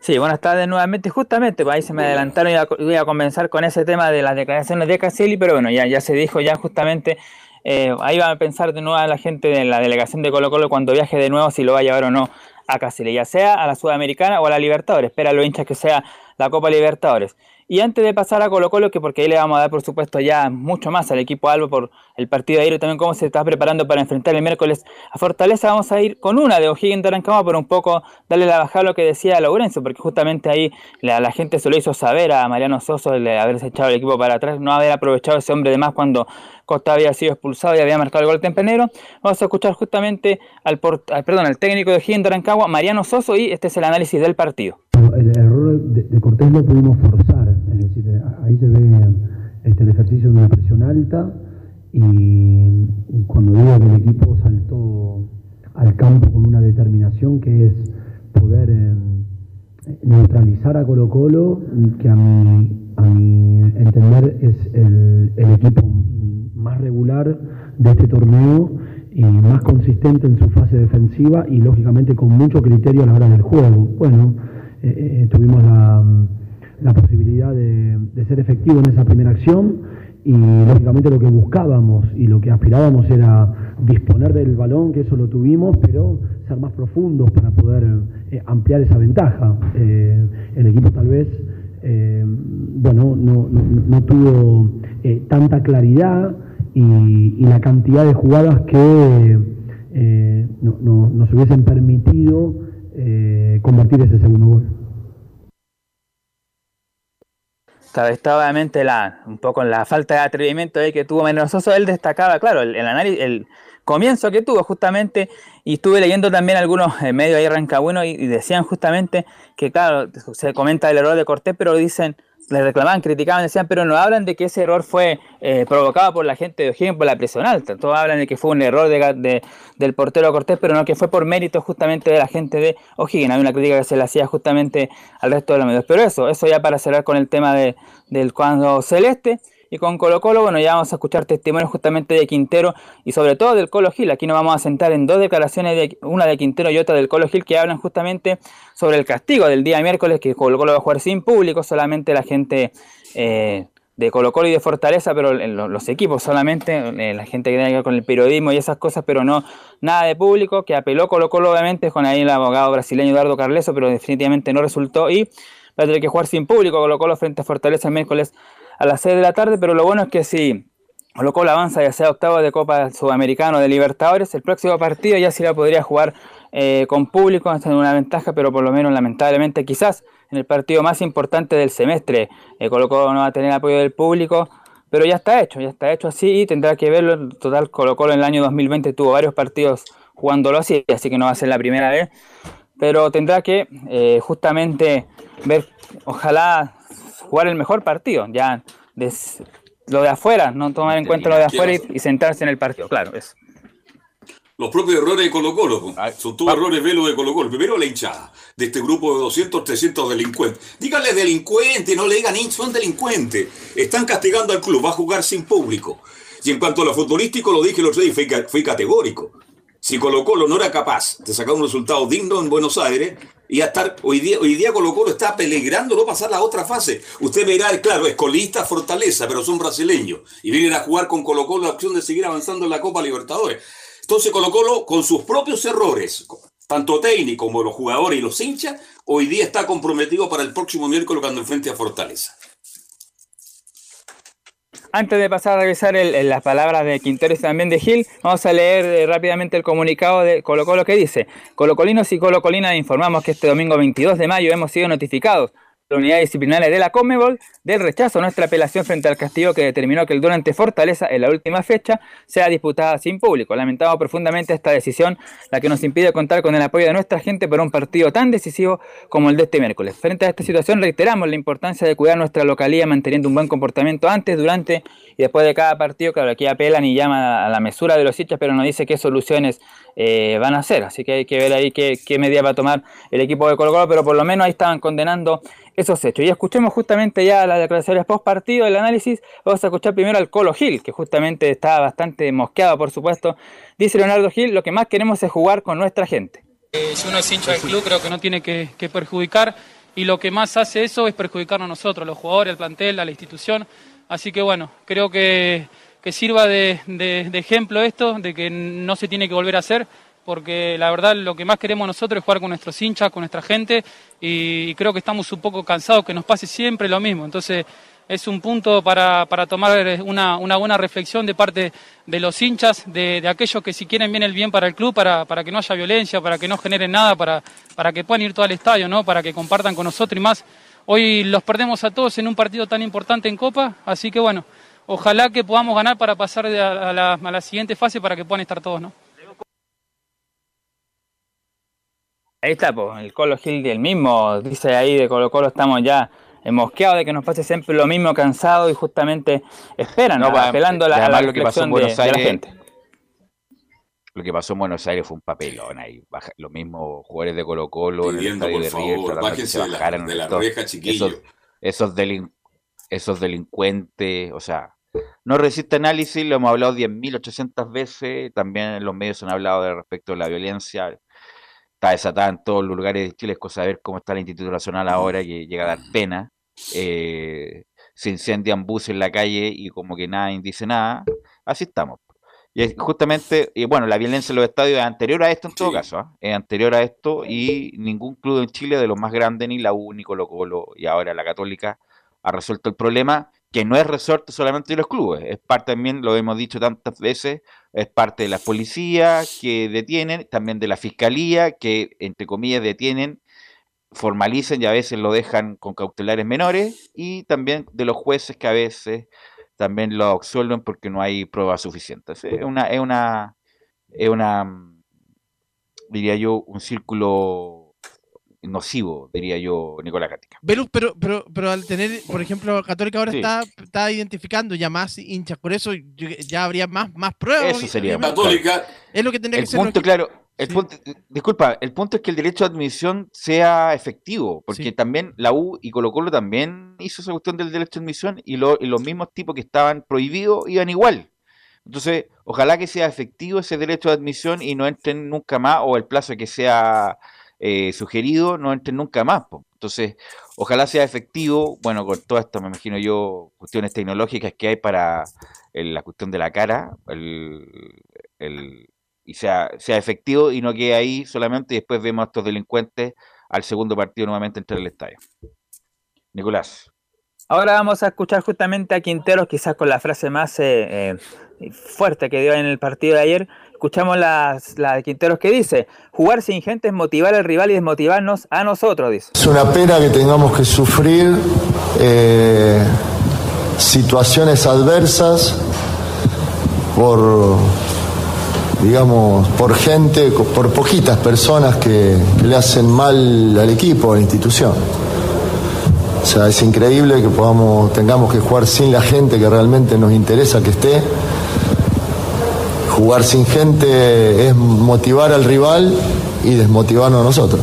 Sí, buenas tardes nuevamente. Justamente, pues ahí se me adelantaron y voy a comenzar con ese tema de las declaraciones de Caselli, pero bueno, ya, ya se dijo ya justamente, eh, ahí va a pensar de nuevo a la gente de la delegación de Colo Colo cuando viaje de nuevo si lo va a llevar o no a Caselli, ya sea a la Sudamericana o a la Libertadores. Espera los hinchas que sea la Copa Libertadores. Y antes de pasar a Colo Colo, que porque ahí le vamos a dar por supuesto ya mucho más al equipo Albo por el partido de ayer y también cómo se está preparando para enfrentar el miércoles a Fortaleza, vamos a ir con una de O'Higgins de Arancama por un poco darle la bajada a lo que decía Laurencio, porque justamente ahí la, gente se lo hizo saber a Mariano Soso de haberse echado el equipo para atrás, no haber aprovechado ese hombre de más cuando Costa había sido expulsado y había marcado el gol tempranero. Vamos a escuchar justamente al, perdón, al técnico de O'Higgins de Mariano Soso, y este es el análisis del partido. El error de, Cortés lo pudimos forzar, es decir, ahí se ve este, el ejercicio de una presión alta y, cuando digo que el equipo saltó al campo con una determinación que es poder eh, neutralizar a Colo Colo, que a mi, a mi entender es el equipo más regular de este torneo y más consistente en su fase defensiva y lógicamente con mucho criterio a la hora del juego. Bueno, eh, eh, tuvimos la, la posibilidad de, ser efectivo en esa primera acción y lógicamente lo que buscábamos y lo que aspirábamos era disponer del balón, que eso lo tuvimos, pero ser más profundos para poder eh, ampliar esa ventaja. el equipo tal vez, bueno, no, no, tuvo tanta claridad y, la cantidad de jugadas que nos hubiesen permitido eh, convertir ese segundo gol. Claro, está obviamente la, un poco la falta de atrevimiento que tuvo Mendozoso, él destacaba, claro, el, análisis, el comienzo que tuvo justamente, y estuve leyendo también algunos eh, medios ahí rancagüenos y, y decían justamente que, claro, se comenta el error de Cortés, pero dicen, le reclamaban, criticaban, decían, pero no hablan de que ese error fue eh, provocado por la gente de O'Higgins por la presión alta. Todos hablan de que fue un error de, del portero Cortés, pero no que fue por mérito justamente de la gente de O'Higgins. Hay una crítica que se le hacía justamente al resto de los medios. Pero eso, eso ya para cerrar con el tema de, del cuando celeste. Y con Colo Colo, bueno, ya vamos a escuchar testimonios justamente de Quintero y sobre todo del Colo Gil. Aquí nos vamos a sentar en dos declaraciones, de, una de Quintero y otra del Colo Gil, que hablan justamente sobre el castigo del día miércoles, que Colo Colo va a jugar sin público, solamente la gente eh, de Colo Colo y de Fortaleza, pero los equipos solamente, eh, la gente que tiene que ver con el periodismo y esas cosas, pero no nada de público, que apeló Colo Colo obviamente con ahí el abogado brasileño Eduardo Carleso, pero definitivamente no resultó y va a tener que jugar sin público Colo Colo frente a Fortaleza el miércoles a las 6 de la tarde, pero lo bueno es que si Colo Colo avanza ya sea octavo de Copa Sudamericano de Libertadores, el próximo partido ya sí la podría jugar eh, con público, en una ventaja, pero por lo menos lamentablemente quizás en el partido más importante del semestre eh, Colo Colo no va a tener apoyo del público, pero ya está hecho, ya está hecho así y tendrá que verlo. En total, Colo Colo en el año 2020 tuvo varios partidos jugándolo así, así que no va a ser la primera vez, pero tendrá que eh, justamente ver, ojalá jugar el mejor partido, ya lo de afuera, no tomar en cuenta lo de afuera y, sentarse en el partido, claro, eso. Los propios errores de Colo Colo, son todos errores velos de Colo Colo. Primero la hinchada de este grupo de 200, 300 delincuentes. Díganle delincuente, no le digan son delincuentes. Están castigando al club, va a jugar sin público. Y en cuanto a lo futbolístico, lo dije el otro día y fui, categórico. Si Colo Colo no era capaz de sacar un resultado digno en Buenos Aires, y a estar, hoy día, hoy día Colo Colo está peligrando no pasar la otra fase. Usted verá, claro, es colista, fortaleza, pero son brasileños y vienen a jugar con Colo Colo la opción de seguir avanzando en la Copa Libertadores. Entonces Colo Colo, con sus propios errores, tanto técnico como los jugadores y los hinchas, hoy día está comprometido para el próximo miércoles cuando enfrente a Fortaleza. Antes de pasar a revisar las palabras de Quintero y también de Gil, vamos a leer eh, rápidamente el comunicado de Colo Colo que dice, Colocolinos y Colocolinas informamos que este domingo 22 de mayo hemos sido notificados la unidad disciplinaria de la Comebol del rechazo a nuestra apelación frente al castigo que determinó que el durante Fortaleza en la última fecha sea disputada sin público. Lamentamos profundamente esta decisión, la que nos impide contar con el apoyo de nuestra gente para un partido tan decisivo como el de este miércoles. Frente a esta situación reiteramos la importancia de cuidar nuestra localía manteniendo un buen comportamiento antes, durante y después de cada partido. Claro, aquí apelan y llaman a la mesura de los hinchas, pero no dice qué soluciones eh, van a hacer. Así que hay que ver ahí qué, qué medida va a tomar el equipo de Colo Colo, pero por lo menos ahí estaban condenando esos hechos. Y escuchemos justamente ya las declaraciones post partido, el análisis. Vamos a escuchar primero al Colo Gil, que justamente está bastante mosqueado, por supuesto. Dice Leonardo Gil, lo que más queremos es jugar con nuestra gente. Eh, si uno es hincha del club, creo que no tiene que, perjudicar. Y lo que más hace eso es perjudicarnos a nosotros, los jugadores, al plantel, a la institución. Así que bueno, creo que, que sirva de, de ejemplo esto, de que no se tiene que volver a hacer porque la verdad lo que más queremos nosotros es jugar con nuestros hinchas, con nuestra gente, y, creo que estamos un poco cansados que nos pase siempre lo mismo. Entonces es un punto para, tomar una, buena reflexión de parte de los hinchas, de, aquellos que si quieren bien el bien para el club, para, que no haya violencia, para que no generen nada, para, para que puedan ir todo al estadio, ¿no? para que compartan con nosotros y más. Hoy los perdemos a todos en un partido tan importante en Copa, así que bueno, ojalá que podamos ganar para pasar a la, a la siguiente fase para que puedan estar todos. ¿no? Ahí está, pues, el Colo Gil el mismo, dice ahí de Colo Colo estamos ya mosqueados de que nos pase siempre lo mismo, cansado y justamente esperan, ¿no? apelando a la, lo que pasó en Buenos Aires, la gente. Lo que pasó en Buenos Aires fue un papelón ahí, los mismos jugadores de Colo Colo en el estadio de River, que se bajaran de la, reja, esos, esos, esos delincuentes, o sea, no resiste análisis, lo hemos hablado 10.800 veces, también los medios han hablado de respecto a la violencia, está desatada en todos los lugares de Chile, es cosa de ver cómo está el Instituto Nacional ahora, que llega a dar pena. Eh, se incendian buses en la calle y como que nadie dice nada. Así estamos. Y justamente, y bueno, la violencia en los estadios es anterior a esto en todo caso, ¿ah? es anterior a esto y ningún club en Chile de los más grandes, ni la U, ni Colo Colo y ahora la Católica, ha resuelto el problema que no es resorte solamente de los clubes, es parte también, lo hemos dicho tantas veces, es parte de la policía que detienen, también de la fiscalía que, entre comillas, detienen, formalizan y a veces lo dejan con cautelares menores, y también de los jueces que a veces también lo absuelven porque no hay pruebas suficientes. Es una, es una, es una, diría yo, un círculo nocivo, diría yo, Nicolás Gatica. Pero, pero, pero, pero al tener, por ejemplo, Católica ahora está, está identificando ya más hinchas, por eso ya habría más, más pruebas. Eso sería. Católica. Es lo que tendría el que ser. Punto, claro, el punto, disculpa, el punto es que el derecho de admisión sea efectivo, porque también la U y Colo Colo también hizo esa cuestión del derecho de admisión y, y los mismos tipos que estaban prohibidos iban igual. Entonces, ojalá que sea efectivo ese derecho de admisión y no entren nunca más, o el plazo que sea eh, sugerido no entren nunca más. Entonces, ojalá sea efectivo, bueno, con todo esto me imagino yo, cuestiones tecnológicas que hay para la cuestión de la cara, y sea, sea efectivo y no quede ahí solamente y después vemos a estos delincuentes al segundo partido nuevamente entrar al estadio. Nicolás. Ahora vamos a escuchar justamente a Quinteros, quizás con la frase más eh, eh, fuerte que dio en el partido de ayer, Escuchamos la de Quinteros que dice, jugar sin gente es motivar al rival y desmotivarnos a nosotros, dice. Es una pena que tengamos que sufrir eh, situaciones adversas por, digamos, por gente, por poquitas personas que, le hacen mal al equipo, a la institución. O sea, es increíble que podamos, tengamos que jugar sin la gente que realmente nos interesa que esté Jugar sin gente es motivar al rival y desmotivarnos a nosotros.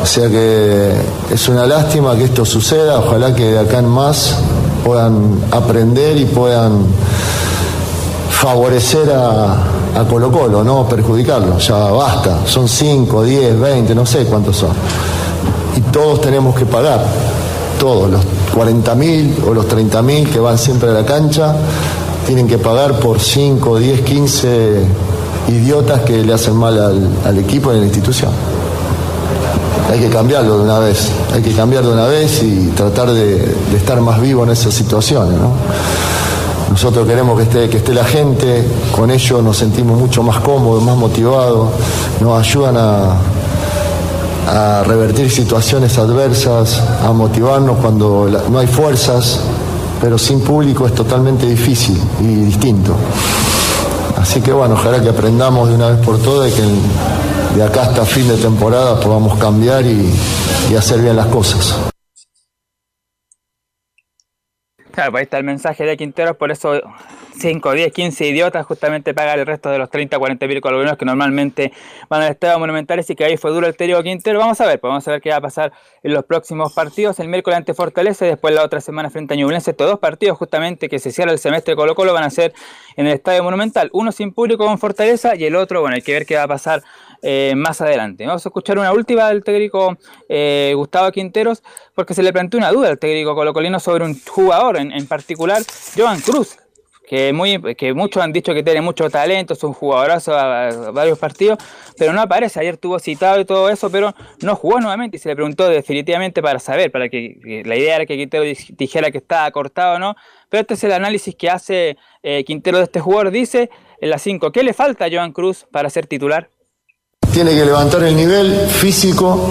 O sea que es una lástima que esto suceda, ojalá que de acá en más puedan aprender y puedan favorecer a, a Colo Colo, no perjudicarlo. Ya basta, son 5, 10, 20, no sé cuántos son. Y todos tenemos que pagar, todos, los 40.000 o los 30.000 que van siempre a la cancha, tienen que pagar por 5, 10, 15 idiotas que le hacen mal al, equipo y a la institución. Hay que cambiarlo de una vez, hay que cambiar de una vez y tratar de, estar más vivo en esas situaciones. Nosotros queremos que esté, que esté la gente, con ello nos sentimos mucho más cómodos, más motivados, nos ayudan a, revertir situaciones adversas, a motivarnos cuando no hay fuerzas, pero sin público es totalmente difícil y distinto. Así que bueno, ojalá que aprendamos de una vez por todas y que de acá hasta fin de temporada podamos cambiar y hacer bien las cosas. Claro, pues ahí está el mensaje de Quinteros, por eso 5, 10, 15 idiotas justamente pagan el resto de los 30, 40 mil colombianos que normalmente van al estadio monumentales y que ahí fue duro el Terio Quintero. Vamos a ver, pues vamos a ver qué va a pasar en los próximos partidos. El miércoles ante Fortaleza y después la otra semana frente a Ñublense. Estos dos partidos justamente que se cierra el semestre Colo Colo van a ser en el estadio monumental. Uno sin público con Fortaleza y el otro, bueno, hay que ver qué va a pasar eh, más adelante. Vamos a escuchar una última del técnico eh, Gustavo Quinteros porque se le planteó una duda al técnico colocolino sobre un jugador en, en particular, Joan Cruz, que, muy, que muchos han dicho que tiene mucho talento, es un jugadorazo a, varios partidos, pero no aparece. Ayer tuvo citado y todo eso, pero no jugó nuevamente y se le preguntó definitivamente para saber, para que, la idea era que Quintero dijera que estaba cortado o no. Pero este es el análisis que hace eh, Quintero de este jugador. Dice en la 5, ¿qué le falta a Joan Cruz para ser titular? Tiene que levantar el nivel físico,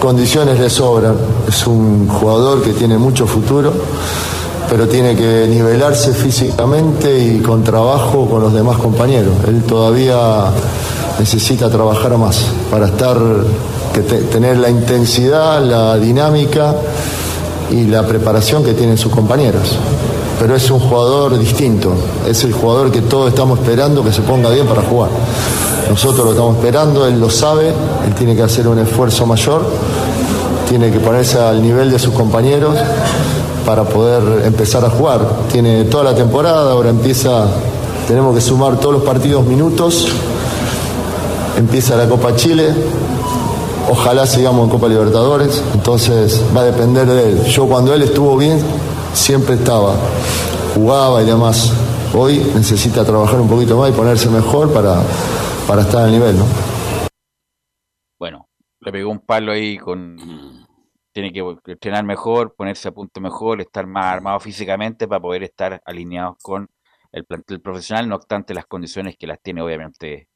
condiciones le sobran. Es un jugador que tiene mucho futuro pero tiene que nivelarse físicamente y con trabajo con los demás compañeros. Él todavía necesita trabajar más para estar, tener la intensidad, la dinámica y la preparación que tienen sus compañeros. Pero es un jugador distinto, es el jugador que todos estamos esperando que se ponga bien para jugar. Nosotros lo estamos esperando, él lo sabe, él tiene que hacer un esfuerzo mayor, tiene que ponerse al nivel de sus compañeros para poder empezar a jugar. Tiene toda la temporada, ahora empieza, tenemos que sumar todos los partidos minutos, empieza la Copa Chile, ojalá sigamos en Copa Libertadores, entonces va a depender de él. Yo cuando él estuvo bien, siempre estaba, jugaba y demás. Hoy necesita trabajar un poquito más y ponerse mejor para, para estar al nivel, ¿no? Bueno, le pegó un palo ahí con tiene que entrenar mejor, ponerse a punto mejor, estar más armado físicamente para poder estar alineados con el plantel profesional, no obstante las condiciones que las tiene obviamente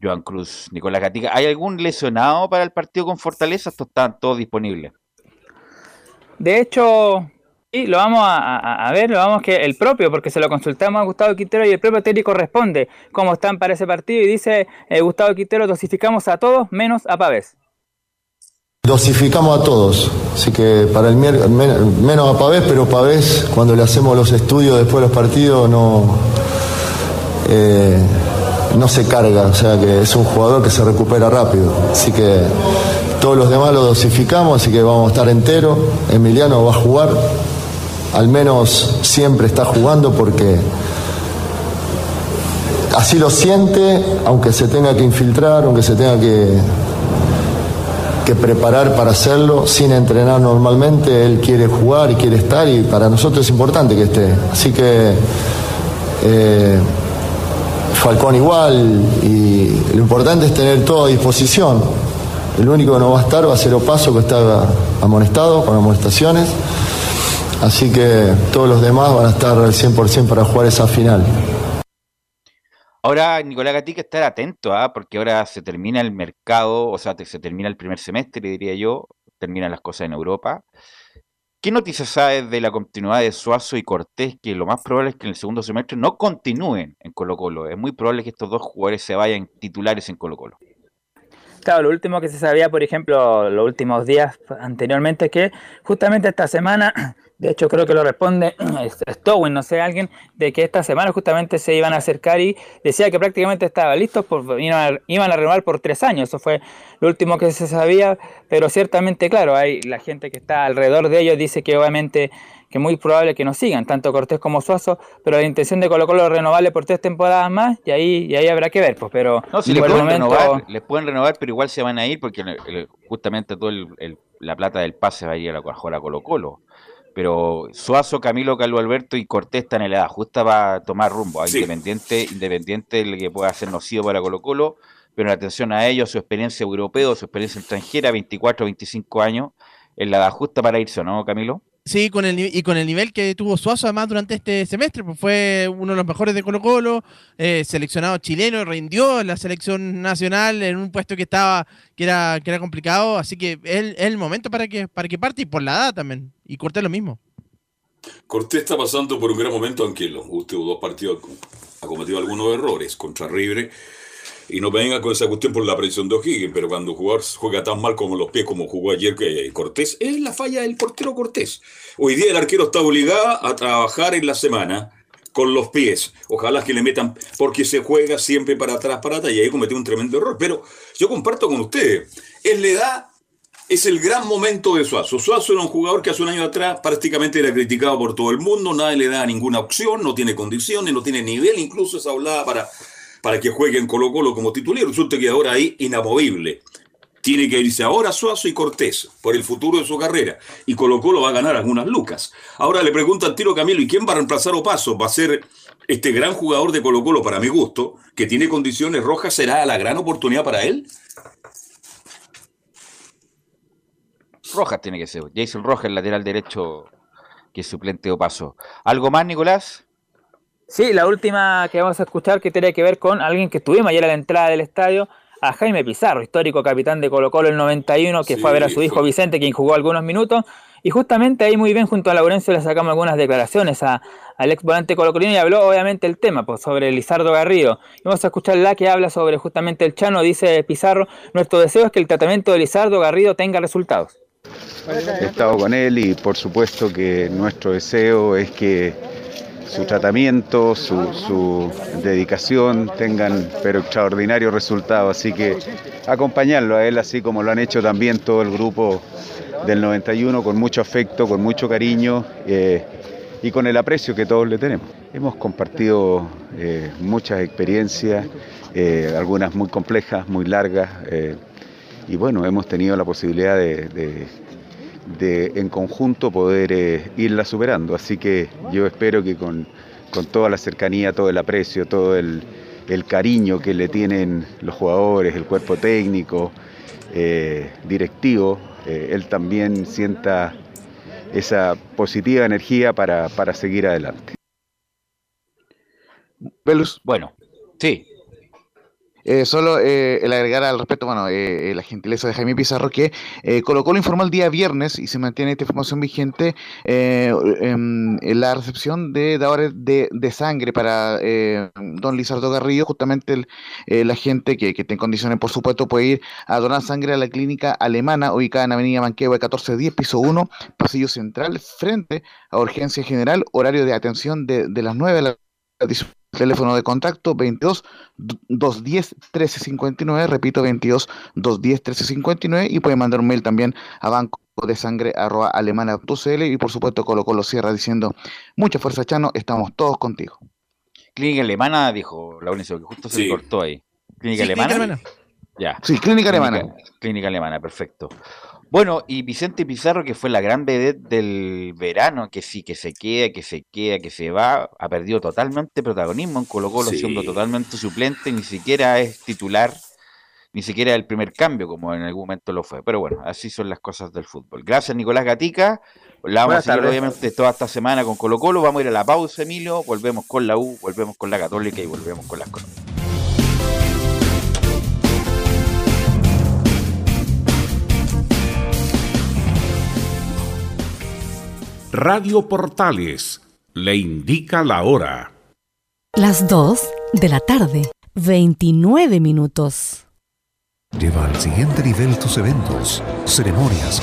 Joan Cruz, Nicolás Gatica. ¿Hay algún lesionado para el partido con Fortaleza? Estos están todos disponibles. De hecho, sí, lo vamos a, ver, lo vamos que el propio, porque se lo consultamos a Gustavo Quintero y el propio técnico responde cómo están para ese partido y dice eh, Gustavo Quintero, dosificamos a todos menos a Pavés. Dosificamos a todos, así que para el menos a Pavés, pero Pavés cuando le hacemos los estudios después de los partidos no, eh, no se carga, o sea que es un jugador que se recupera rápido, así que todos los demás lo dosificamos, así que vamos a estar enteros, Emiliano va a jugar, al menos siempre está jugando porque así lo siente, aunque se tenga que infiltrar, aunque se tenga que que preparar para hacerlo sin entrenar normalmente. Él quiere jugar y quiere estar y para nosotros es importante que esté. Así que eh, Falcón igual y lo importante es tener todo a disposición. El único que no va a estar va a ser Opaso que está amonestado con amonestaciones. Así que todos los demás van a estar al 100% para jugar esa final. Ahora, Nicolás Gatica, estar atento, ¿ah? porque ahora se termina el mercado, o sea, se termina el primer semestre, diría yo, terminan las cosas en Europa. ¿Qué noticias sabes de la continuidad de Suazo y Cortés? Que lo más probable es que en el segundo semestre no continúen en Colo Colo. Es muy probable que estos dos jugadores se vayan titulares en Colo Colo. Claro, lo último que se sabía, por ejemplo, los últimos días anteriormente, es que justamente esta semana De hecho, creo que lo responde [CLEARS THROAT] Stowin, no sé, alguien, de que esta semana justamente se iban a acercar y decía que prácticamente estaba listo, por, iban, a, iban a renovar por tres años. Eso fue lo último que se sabía, pero ciertamente, claro, hay la gente que está alrededor de ellos dice que obviamente que es muy probable que no sigan, tanto Cortés como Suazo, pero la intención de colocarlo renovable por tres temporadas más, y ahí, y ahí habrá que ver, pues, pero no, si les pueden, renovar, les pueden renovar, pero igual se van a ir porque justamente toda la plata del pase va a ir a la Colo Colo. Pero Suazo, Camilo, Carlos Alberto y Cortés están en la edad justa para tomar rumbo, independiente, independiente de que pueda ser nocivo para Colo Colo, pero en atención a ellos, su experiencia europea, su experiencia extranjera, 24 25 años, en la edad justa para irse, ¿no, Camilo? Sí, con el, y con el nivel que tuvo Suazo además durante este semestre, pues fue uno de los mejores de Colo Colo, eh, seleccionado chileno, rindió en la selección nacional en un puesto que estaba, que era, que era complicado, así que es, el momento para que, para que parte y por la edad también, y Cortés lo mismo. Cortés está pasando por un gran momento, aunque los últimos dos partidos ha cometido algunos errores contra River y no venga con esa cuestión por la presión de O'Higgins, pero cuando un jugador juega tan mal como los pies como jugó ayer que Cortés, es la falla del portero Cortés. Hoy día el arquero está obligado a trabajar en la semana con los pies. Ojalá que le metan, porque se juega siempre para atrás, para atrás, y ahí cometió un tremendo error. Pero yo comparto con ustedes, es la edad, es el gran momento de Suazo. Suazo era un jugador que hace un año atrás prácticamente era criticado por todo el mundo, nadie le da ninguna opción, no tiene condiciones, no tiene nivel, incluso se hablaba para para que juegue en Colo Colo como titular. Resulta que ahora ahí inamovible. Tiene que irse ahora Suazo y Cortés por el futuro de su carrera. Y Colo Colo va a ganar algunas lucas. Ahora le pregunta al tiro Camilo, ¿y quién va a reemplazar Opaso? Va a ser este gran jugador de Colo Colo, para mi gusto, que tiene condiciones rojas, ¿será la gran oportunidad para él? Rojas tiene que ser. Jason Rojas, el lateral derecho, que es suplente Opaso. ¿Algo más, Nicolás? Sí, la última que vamos a escuchar que tiene que ver con alguien que estuvimos ayer a la entrada del estadio, a Jaime Pizarro, histórico capitán de Colo Colo el 91, que fue a ver a su hijo Vicente, quien jugó algunos minutos. Y justamente ahí muy bien junto a Laurencio le sacamos algunas declaraciones a, al ex volante colocolino y habló obviamente el tema pues, sobre Lizardo Garrido. Y vamos a escuchar la que habla sobre justamente el Chano, dice Pizarro, nuestro deseo es que el tratamiento de Lizardo Garrido tenga resultados. He estado con él y por supuesto que nuestro deseo es que su tratamiento, su, dedicación tengan pero extraordinarios resultados. Así que acompañarlo a él, así como lo han hecho también todo el grupo del 91, con mucho afecto, con mucho cariño eh, y con el aprecio que todos le tenemos. Hemos compartido eh, muchas experiencias, eh, algunas muy complejas, muy largas, y bueno, hemos tenido la posibilidad de en conjunto poder eh, irla superando. Así que yo espero que con, toda la cercanía, todo el aprecio, todo el, cariño que le tienen los jugadores, el cuerpo técnico, eh, directivo, eh, él también sienta esa positiva energía para, para seguir adelante. Bueno, sí, eh, solo eh, el agregar al respecto, bueno, eh, la gentileza de Jaime Pizarro, que colocó lo informó el día viernes y se mantiene esta información vigente en, la recepción de dadores de, sangre para don Lizardo Garrido. Justamente la gente que, que, esté condiciones, por supuesto, puede ir a donar sangre a la clínica alemana ubicada en Avenida Manquehue 1410, piso 1, pasillo central, frente a Urgencia General, horario de atención de, de las 9 a las Teléfono de contacto 22 210 1359, repito 22 210 1359 y pueden mandar un mail también a banco de sangre arroba alemana.cl y por supuesto Colo Colo cierra diciendo mucha fuerza Chano, estamos todos contigo. Clínica alemana, dijo Laurencio, que justo se cortó ahí. ¿Clínica alemana? Ya. Sí, clínica alemana. Clínica alemana, perfecto. Bueno, y Vicente Pizarro, que fue la gran vedette del verano, que sí, que se queda, que se queda, que se va, ha perdido totalmente protagonismo en Colo Colo, siendo totalmente suplente, ni siquiera es titular, ni siquiera el primer cambio, como en algún momento lo fue. Pero bueno, así son las cosas del fútbol. Gracias, Nicolás Gatica. La vamos a seguir, obviamente, toda esta semana con Colo Colo. Vamos a ir a la pausa, Emilio. Volvemos con la U, volvemos con la Católica y volvemos con las cosas. Radio Portales le indica la hora. Las 2 de la tarde, 29 minutos. Lleva al siguiente nivel tus eventos, ceremonias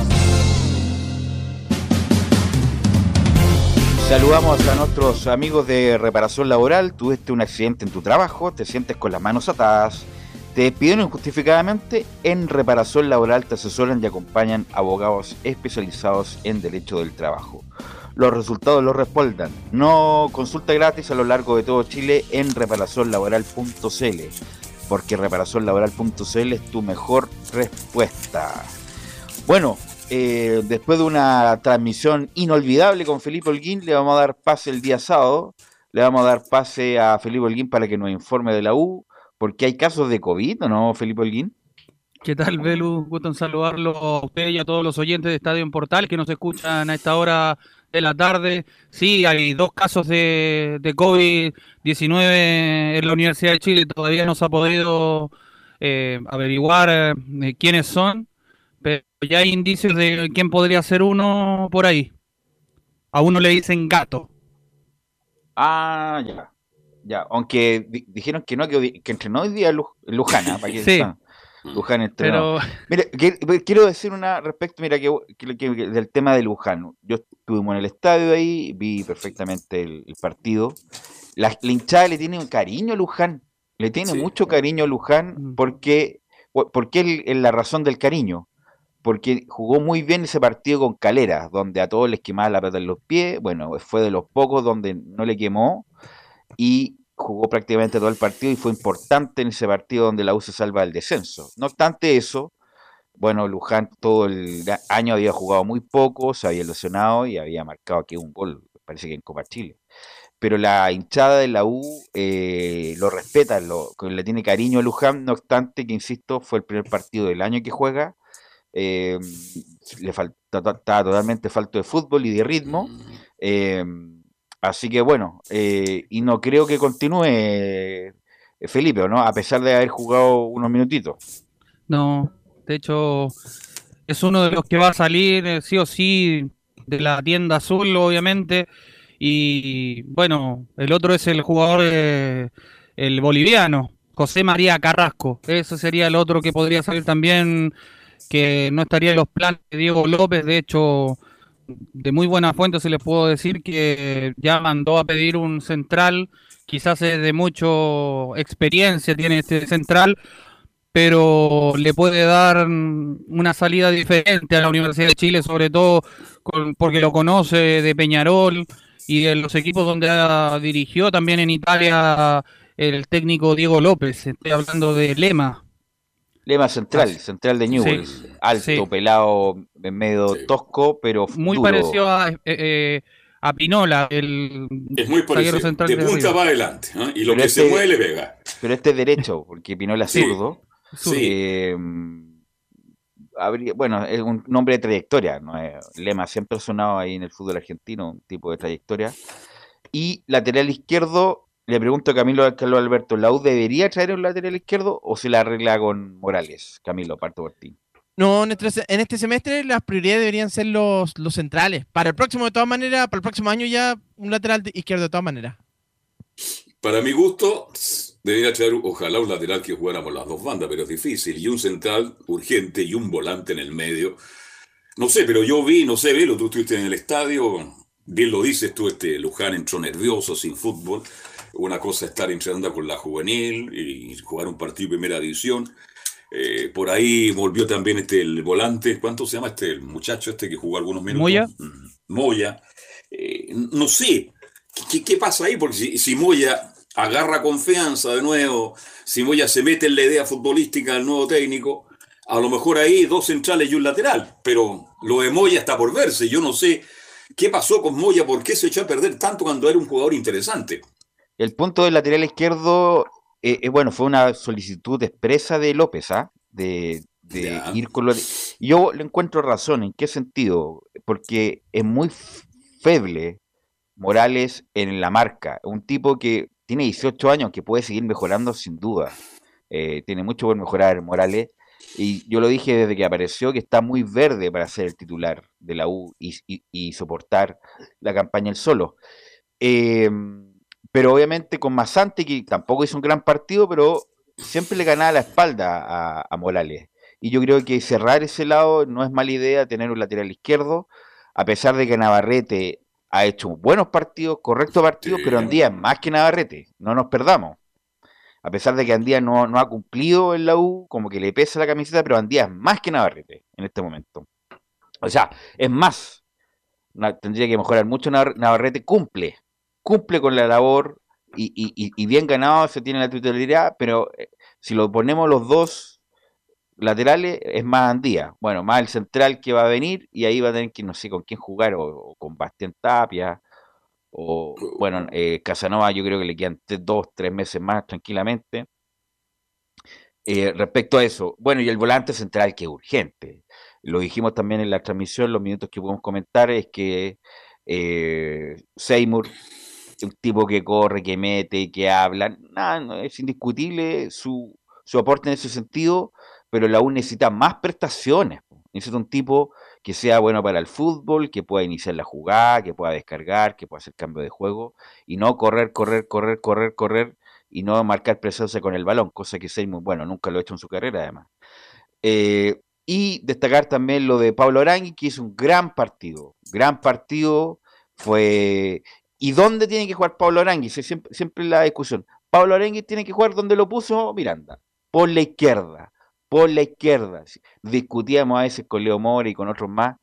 Saludamos a nuestros amigos de reparación laboral. Tuviste un accidente en tu trabajo, te sientes con las manos atadas, te despidieron injustificadamente. En reparación laboral te asesoran y acompañan abogados especializados en derecho del trabajo. Los resultados los respaldan. No consulta gratis a lo largo de todo Chile en reparacionlaboral.cl, porque reparacionlaboral.cl es tu mejor respuesta. Bueno, eh, después de una transmisión inolvidable con Felipe Holguín, le vamos a dar pase el día sábado. Le vamos a dar pase a Felipe Holguín para que nos informe de la U, porque hay casos de COVID, ¿o no, Felipe Holguín? ¿Qué tal, Belu? Gusto en saludarlo a usted y a todos los oyentes de Estadio en Portal que nos escuchan a esta hora de la tarde. Sí, hay dos casos de, de COVID-19 en la Universidad de Chile. Todavía no se ha podido eh, averiguar eh, quiénes son pero ya hay indicios de quién podría ser uno por ahí. A uno le dicen gato. Ah, ya. Ya, aunque dijeron que no, que, entrenó hoy día Lujana, para que sí. Luján entrenó. Mira, quiero decir una respecto, mira, que, del tema de Luján. Yo estuvimos en el estadio ahí, vi perfectamente el, partido. La, hinchada le tiene un cariño a Luján, le tiene mucho cariño a Luján mm. porque, porque es la razón del cariño porque jugó muy bien ese partido con Calera, donde a todos les quemaba la pata en los pies, bueno, fue de los pocos donde no le quemó y jugó prácticamente todo el partido y fue importante en ese partido donde la U se salva del descenso. No obstante eso, bueno, Luján todo el año había jugado muy poco, se había lesionado y había marcado aquí un gol, parece que en Copa Chile. Pero la hinchada de la U eh, lo respeta, lo, le tiene cariño a Luján, no obstante que, insisto, fue el primer partido del año que juega eh, le falta, está totalmente falto de fútbol y de ritmo. Eh, así que bueno, eh, y no creo que continúe Felipe, ¿no? A pesar de haber jugado unos minutitos. No, de hecho, es uno de los que va a salir sí o sí de la tienda azul, obviamente. Y bueno, el otro es el jugador, el boliviano, José María Carrasco. Ese sería el otro que podría salir también que no estaría en los planes de Diego López. De hecho, de muy buena fuente se le puedo decir que ya mandó a pedir un central, quizás es de mucho experiencia tiene este central, pero le puede dar una salida diferente a la Universidad de Chile, sobre todo porque lo conoce de Peñarol y de los equipos donde dirigió también en Italia el técnico Diego López. Estoy hablando de Lema, Lema central, central de Newell's. Alto, pelado, medio tosco, pero Muy parecido a, eh, eh, a Pinola, el es muy parecido, central de, punta para adelante, ¿eh? y lo que se este mueve le pega. Pero este es derecho, porque Pinola es zurdo. Sí. Eh, bueno, es un nombre de trayectoria, ¿no? Lema siempre ha sonado ahí en el fútbol argentino, un tipo de trayectoria. Y lateral izquierdo, le pregunto a Camilo a Carlos Alberto, ¿la U debería traer un lateral izquierdo o se la arregla con Morales? Camilo, parto por ti. No, en este, este semestre las prioridades deberían ser los, los centrales. Para el próximo, de todas maneras, para el próximo año ya un lateral izquierdo de todas maneras. Para mi gusto, debería traer ojalá un lateral que jugáramos las dos bandas, pero es difícil. Y un central urgente y un volante en el medio. No sé, pero yo vi, no sé, Velo, tú estuviste en el estadio, bien lo dices tú, este Luján entró nervioso, sin fútbol. Una cosa es estar entrenando con la juvenil y jugar un partido de primera división. Eh, por ahí volvió también este el volante, ¿cuánto se llama este el muchacho este que jugó algunos minutos? Moya. Mm, Moya. Eh, no sé, ¿qué, pasa ahí? Porque si, si, Moya agarra confianza de nuevo, si Moya se mete en la idea futbolística del nuevo técnico, a lo mejor ahí dos centrales y un lateral, pero lo de Moya está por verse. Yo no sé qué pasó con Moya, por qué se echó a perder tanto cuando era un jugador interesante. El punto del lateral izquierdo eh, eh, bueno, fue una solicitud expresa de López, ¿ah? De, ir con lo Yo le encuentro razón, ¿en qué sentido? Porque es muy feble Morales en la marca, un tipo que tiene 18 años, que puede seguir mejorando sin duda. Eh, tiene mucho por mejorar Morales. Y yo lo dije desde que apareció que está muy verde para ser el titular de la U y, y soportar la campaña el solo. Eh, pero obviamente con Masante, que tampoco hizo un gran partido, pero siempre le ganaba la espalda a, Morales. Y yo creo que cerrar ese lado no es mala idea tener un lateral izquierdo, a pesar de que Navarrete ha hecho buenos partidos, correctos partidos, pero Andía es más que Navarrete, no nos perdamos. A pesar de que Andía no, no ha cumplido en la U, como que le pesa la camiseta, pero Andía es más que Navarrete en este momento. O sea, es más, tendría que mejorar mucho Navarrete, cumple, cumple con la labor y, bien ganado se tiene la titularidad, pero eh, si lo ponemos los dos laterales es más Andía. Bueno, más el central que va a venir y ahí va a tener que no sé con quién jugar o, con Bastián Tapia o bueno, eh, Casanova yo creo que le quedan dos, tres meses más tranquilamente. Eh, respecto a eso, bueno, y el volante central que es urgente. Lo dijimos también en la transmisión, los minutos que podemos comentar, es que eh, Seymour un tipo que corre, que mete, que habla, nada, es indiscutible su, su aporte en ese sentido, pero la U necesita más prestaciones. Necesita un tipo que sea bueno para el fútbol, que pueda iniciar la jugada, que pueda descargar, que pueda hacer cambio de juego, y no correr, correr, correr, correr, correr, y no marcar presencia con el balón, cosa que muy bueno, nunca lo ha hecho en su carrera además. Eh, y destacar también lo de Pablo Arangui, que hizo un gran partido, gran partido, fue ¿Y dónde tiene que jugar Pablo Arangui? Siempre, siempre la discusión. Pablo Arangui tiene que jugar donde lo puso Miranda, por la izquierda, por la izquierda. Discutíamos a veces con Leo Mora y con otros más,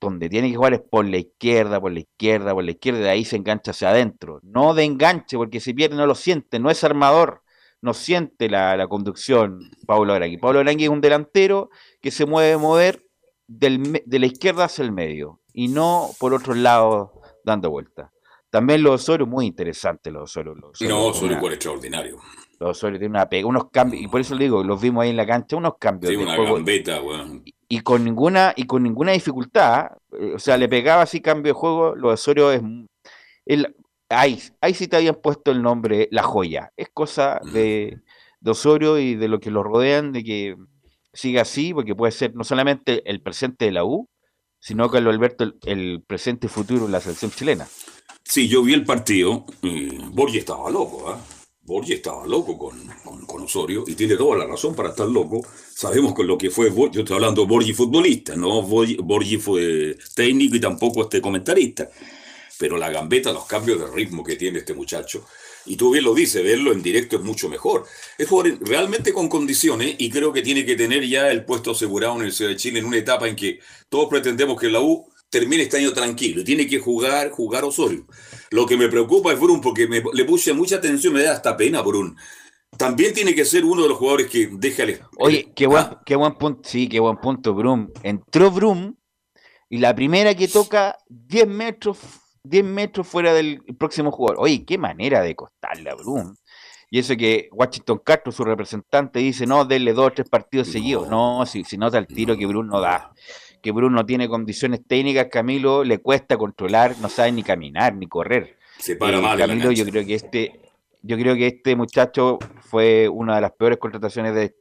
donde tiene que jugar es por la izquierda, por la izquierda, por la izquierda, de ahí se engancha hacia adentro. No de enganche, porque si pierde no lo siente, no es armador, no siente la, conducción Pablo Arangui. Pablo Arangui es un delantero que se mueve mover de la izquierda hacia el medio y no por otro lado dando vuelta. También los Osorio, muy interesante los Osorio. Los no, Osorio fue extraordinario. Los Osorio tiene una pega, unos cambios, y por eso le digo, los vimos ahí en la cancha, unos cambios. Sí, una gambeta, y, con ninguna, y con ninguna dificultad, eh, o sea, le pegaba así cambio de juego, los Osorio es... El, ahí, ahí sí te habían puesto el nombre La Joya. Es cosa de, de Osorio y de lo que lo rodean, de que siga así, porque puede ser no solamente el presente de la U, sino Carlos Alberto el, presente y futuro de la selección chilena. Sí, yo vi el partido, Borgi estaba loco, ¿eh? Borgi estaba loco con, con, Osorio y tiene toda la razón para estar loco. Sabemos con lo que fue, yo estoy hablando de Borgi futbolista, no Borgi, fue técnico y tampoco este comentarista. Pero la gambeta, los cambios de ritmo que tiene este muchacho, y tú bien lo dices, verlo en directo es mucho mejor. Es realmente con condiciones y creo que tiene que tener ya el puesto asegurado en el Ciudad de Chile en una etapa en que todos pretendemos que la U termine este año tranquilo tiene que jugar, jugar Osorio. Lo que me preocupa es Brun porque me, le puse mucha atención, me da hasta pena Brun. También tiene que ser uno de los jugadores que deja el... Oye, qué buen, qué buen punto, sí, qué buen punto, Brum. Entró Brum y la primera que toca 10 metros 10 metros fuera del próximo jugador. Oye, qué manera de costarle a. Y eso que Washington Castro, su representante, dice, no, denle dos o tres partidos seguidos. No, si, si nota el tiro que Bruno no da. Que Bruno no tiene condiciones técnicas, Camilo le cuesta controlar, no sabe ni caminar, ni correr. Se para Eh, mal Camilo, yo creo que este, yo creo que este muchacho fue una de las peores contrataciones de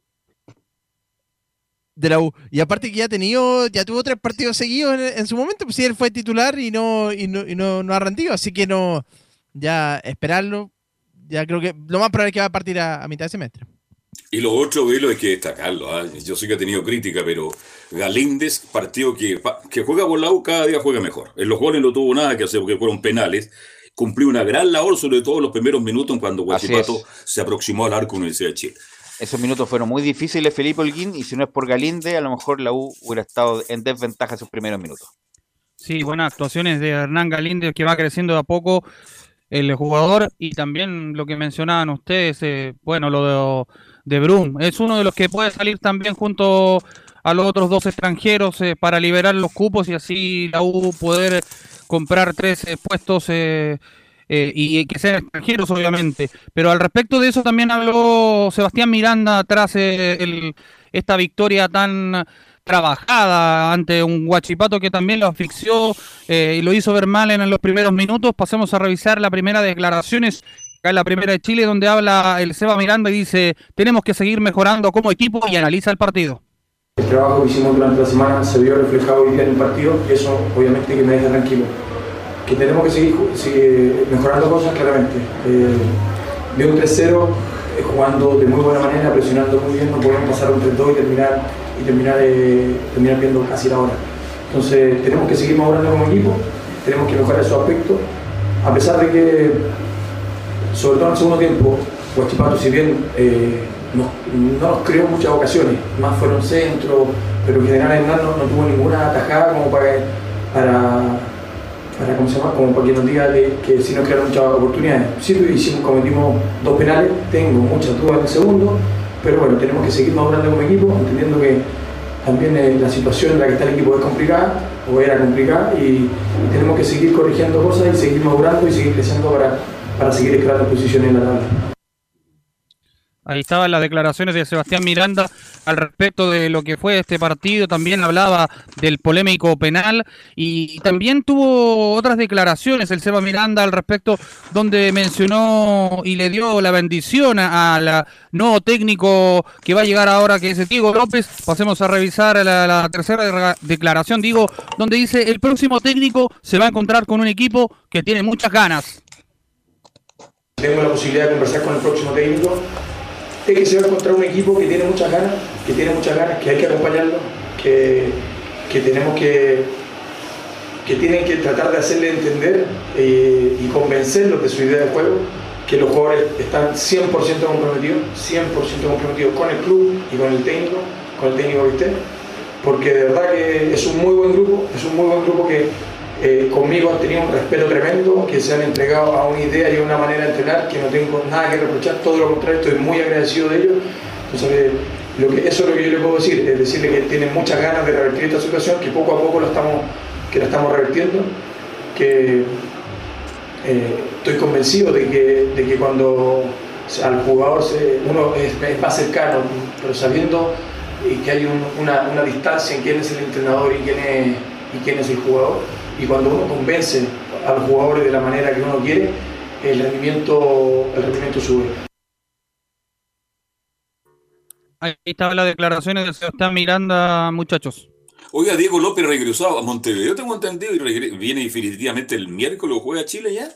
de la U. Y aparte que ya ha tenido, ya tuvo tres partidos seguidos en, en su momento, pues sí, él fue titular y no, y no, y no, no ha rendido, así que no, ya esperarlo, ya creo que lo más probable es que va a partir a, a mitad de semestre. Y lo otro, Velo, hay que destacarlo. ¿ah? Yo sé que ha tenido crítica, pero Galíndez, partido que, que juega por la U, cada día juega mejor. En los goles no tuvo nada que hacer porque fueron penales. Cumplió una gran labor, sobre todo en los primeros minutos, cuando Guachipato se aproximó al arco Universidad de Chile. Esos minutos fueron muy difíciles, Felipe Holguín, y si no es por Galinde, a lo mejor la U hubiera estado en desventaja esos primeros minutos. Sí, buenas actuaciones de Hernán Galíndez que va creciendo de a poco el jugador y también lo que mencionaban ustedes, eh, bueno, lo de, Brum. Es uno de los que puede salir también junto a los otros dos extranjeros eh, para liberar los cupos y así la U poder comprar tres eh, puestos eh, y que sean extranjeros, obviamente. Pero al respecto de eso también habló Sebastián Miranda tras eh, el- esta victoria tan trabajada ante un Guachipato que también lo asfixió eh, y lo hizo ver mal en los primeros minutos. Pasemos a revisar la primera declaraciones. Acá en la primera de Chile, donde habla el Seba Miranda y dice: Tenemos que seguir mejorando como equipo y analiza el partido. El trabajo que hicimos durante la semana se vio reflejado hoy en el partido y eso obviamente que me deja tranquilo. Que tenemos que seguir, mejorando cosas claramente. Eh, un 3-0 eh, jugando de muy buena manera, presionando muy bien, no podemos pasar un 3-2 y terminar, y terminar, eh, terminar viendo casi la hora. Entonces tenemos que seguir mejorando como equipo, tenemos que mejorar esos aspectos, a pesar de que, sobre todo en el segundo tiempo, Huachipato, si bien eh, no nos creó muchas ocasiones, más fueron centros, pero en general no, no tuvo ninguna atajada como para, para, ¿cómo se llama? Como para que nos diga que, sí nos crearon muchas oportunidades. Sí, hicimos, cometimos dos penales, tengo muchas dudas en el segundo, pero bueno, tenemos que seguir madurando como equipo, entendiendo que también eh, la situación en la que está el equipo es complicada, o era complicada, y, y tenemos que seguir corrigiendo cosas y seguir madurando y seguir creciendo para, para seguir escalando posiciones en la tabla. Ahí estaban las declaraciones de Sebastián Miranda al respecto de lo que fue este partido. También hablaba del polémico penal y también tuvo otras declaraciones el Seba Miranda al respecto donde mencionó y le dio la bendición al nuevo técnico que va a llegar ahora que es Diego López. Pasemos a revisar la, tercera de- declaración, digo, donde dice el próximo técnico se va a encontrar con un equipo que tiene muchas ganas. Tengo la posibilidad de conversar con el próximo técnico. Es que se va a encontrar un equipo que tiene muchas ganas, que tiene muchas ganas, que hay que acompañarlo, que, que tenemos que, que tienen que tratar de hacerle entender eh, y convencerlos de su idea de juego, que los jugadores están 100% comprometidos, 100% comprometidos con el club y con el técnico, con el técnico que esté, porque de verdad que es un muy buen grupo, es un muy buen grupo que eh, conmigo han tenido un respeto tremendo, que se han entregado a una idea y a una manera de entrenar que no tengo nada que reprochar, todo lo contrario, estoy muy agradecido de ellos. Eso es lo que yo le puedo decir, es decirle que tienen muchas ganas de revertir esta situación, que poco a poco lo estamos, que la estamos revertiendo, que eh, estoy convencido de que, de que cuando al jugador se- uno es, más cercano, pero sabiendo que hay un- una, distancia en quién es el entrenador y quién es el jugador, y cuando uno convence a los jugadores de la manera que uno quiere, el rendimiento, el rendimiento sube. Ahí estaban las declaraciones de Sebastián Miranda, muchachos. Oiga, Diego López regresó a Montevideo, tengo entendido, y viene definitivamente el miércoles, juega Chile ya.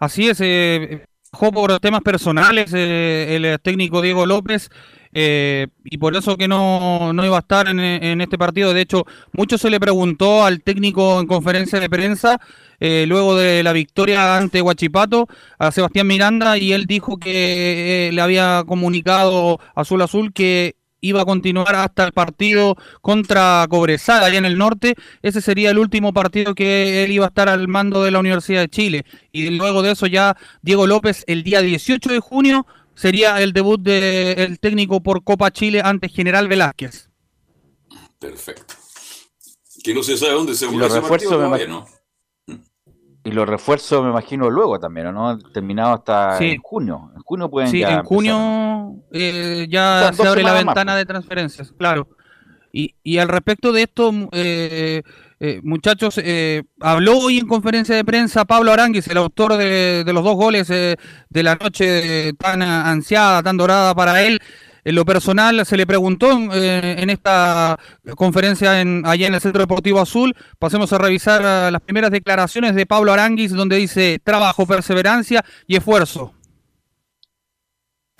Así es, eh, jugó por temas personales eh, el técnico Diego López eh, y por eso que no, no iba a estar en, este partido. De hecho, mucho se le preguntó al técnico en conferencia de prensa eh, luego de la victoria ante Huachipato a Sebastián Miranda y él dijo que eh, le había comunicado Azul Azul que iba a continuar hasta el partido contra Cobresal allá en el norte. Ese sería el último partido que él iba a estar al mando de la Universidad de Chile. Y luego de eso ya Diego López el día 18 de junio sería el debut del técnico por Copa Chile ante General Velázquez. Perfecto. Que no se sabe dónde se los ese partido todavía, ¿no? Y los refuerzos me imagino luego también, ¿no? Terminado hasta Sí. en junio. En junio pueden Sí, ya en empezar. junio eh, ya O sea, se abre la más, ventana pues. de transferencias, claro. Y, y al respecto de esto, eh, eh, muchachos, eh, habló hoy en conferencia de prensa Pablo Aranguis, el autor de, los dos goles eh, de la noche eh, tan ansiada, tan dorada para él. En lo personal, se le preguntó eh, en esta conferencia en, allá en el Centro Deportivo Azul. Pasemos a revisar las primeras declaraciones de Pablo Aranguis, donde dice trabajo, perseverancia y esfuerzo.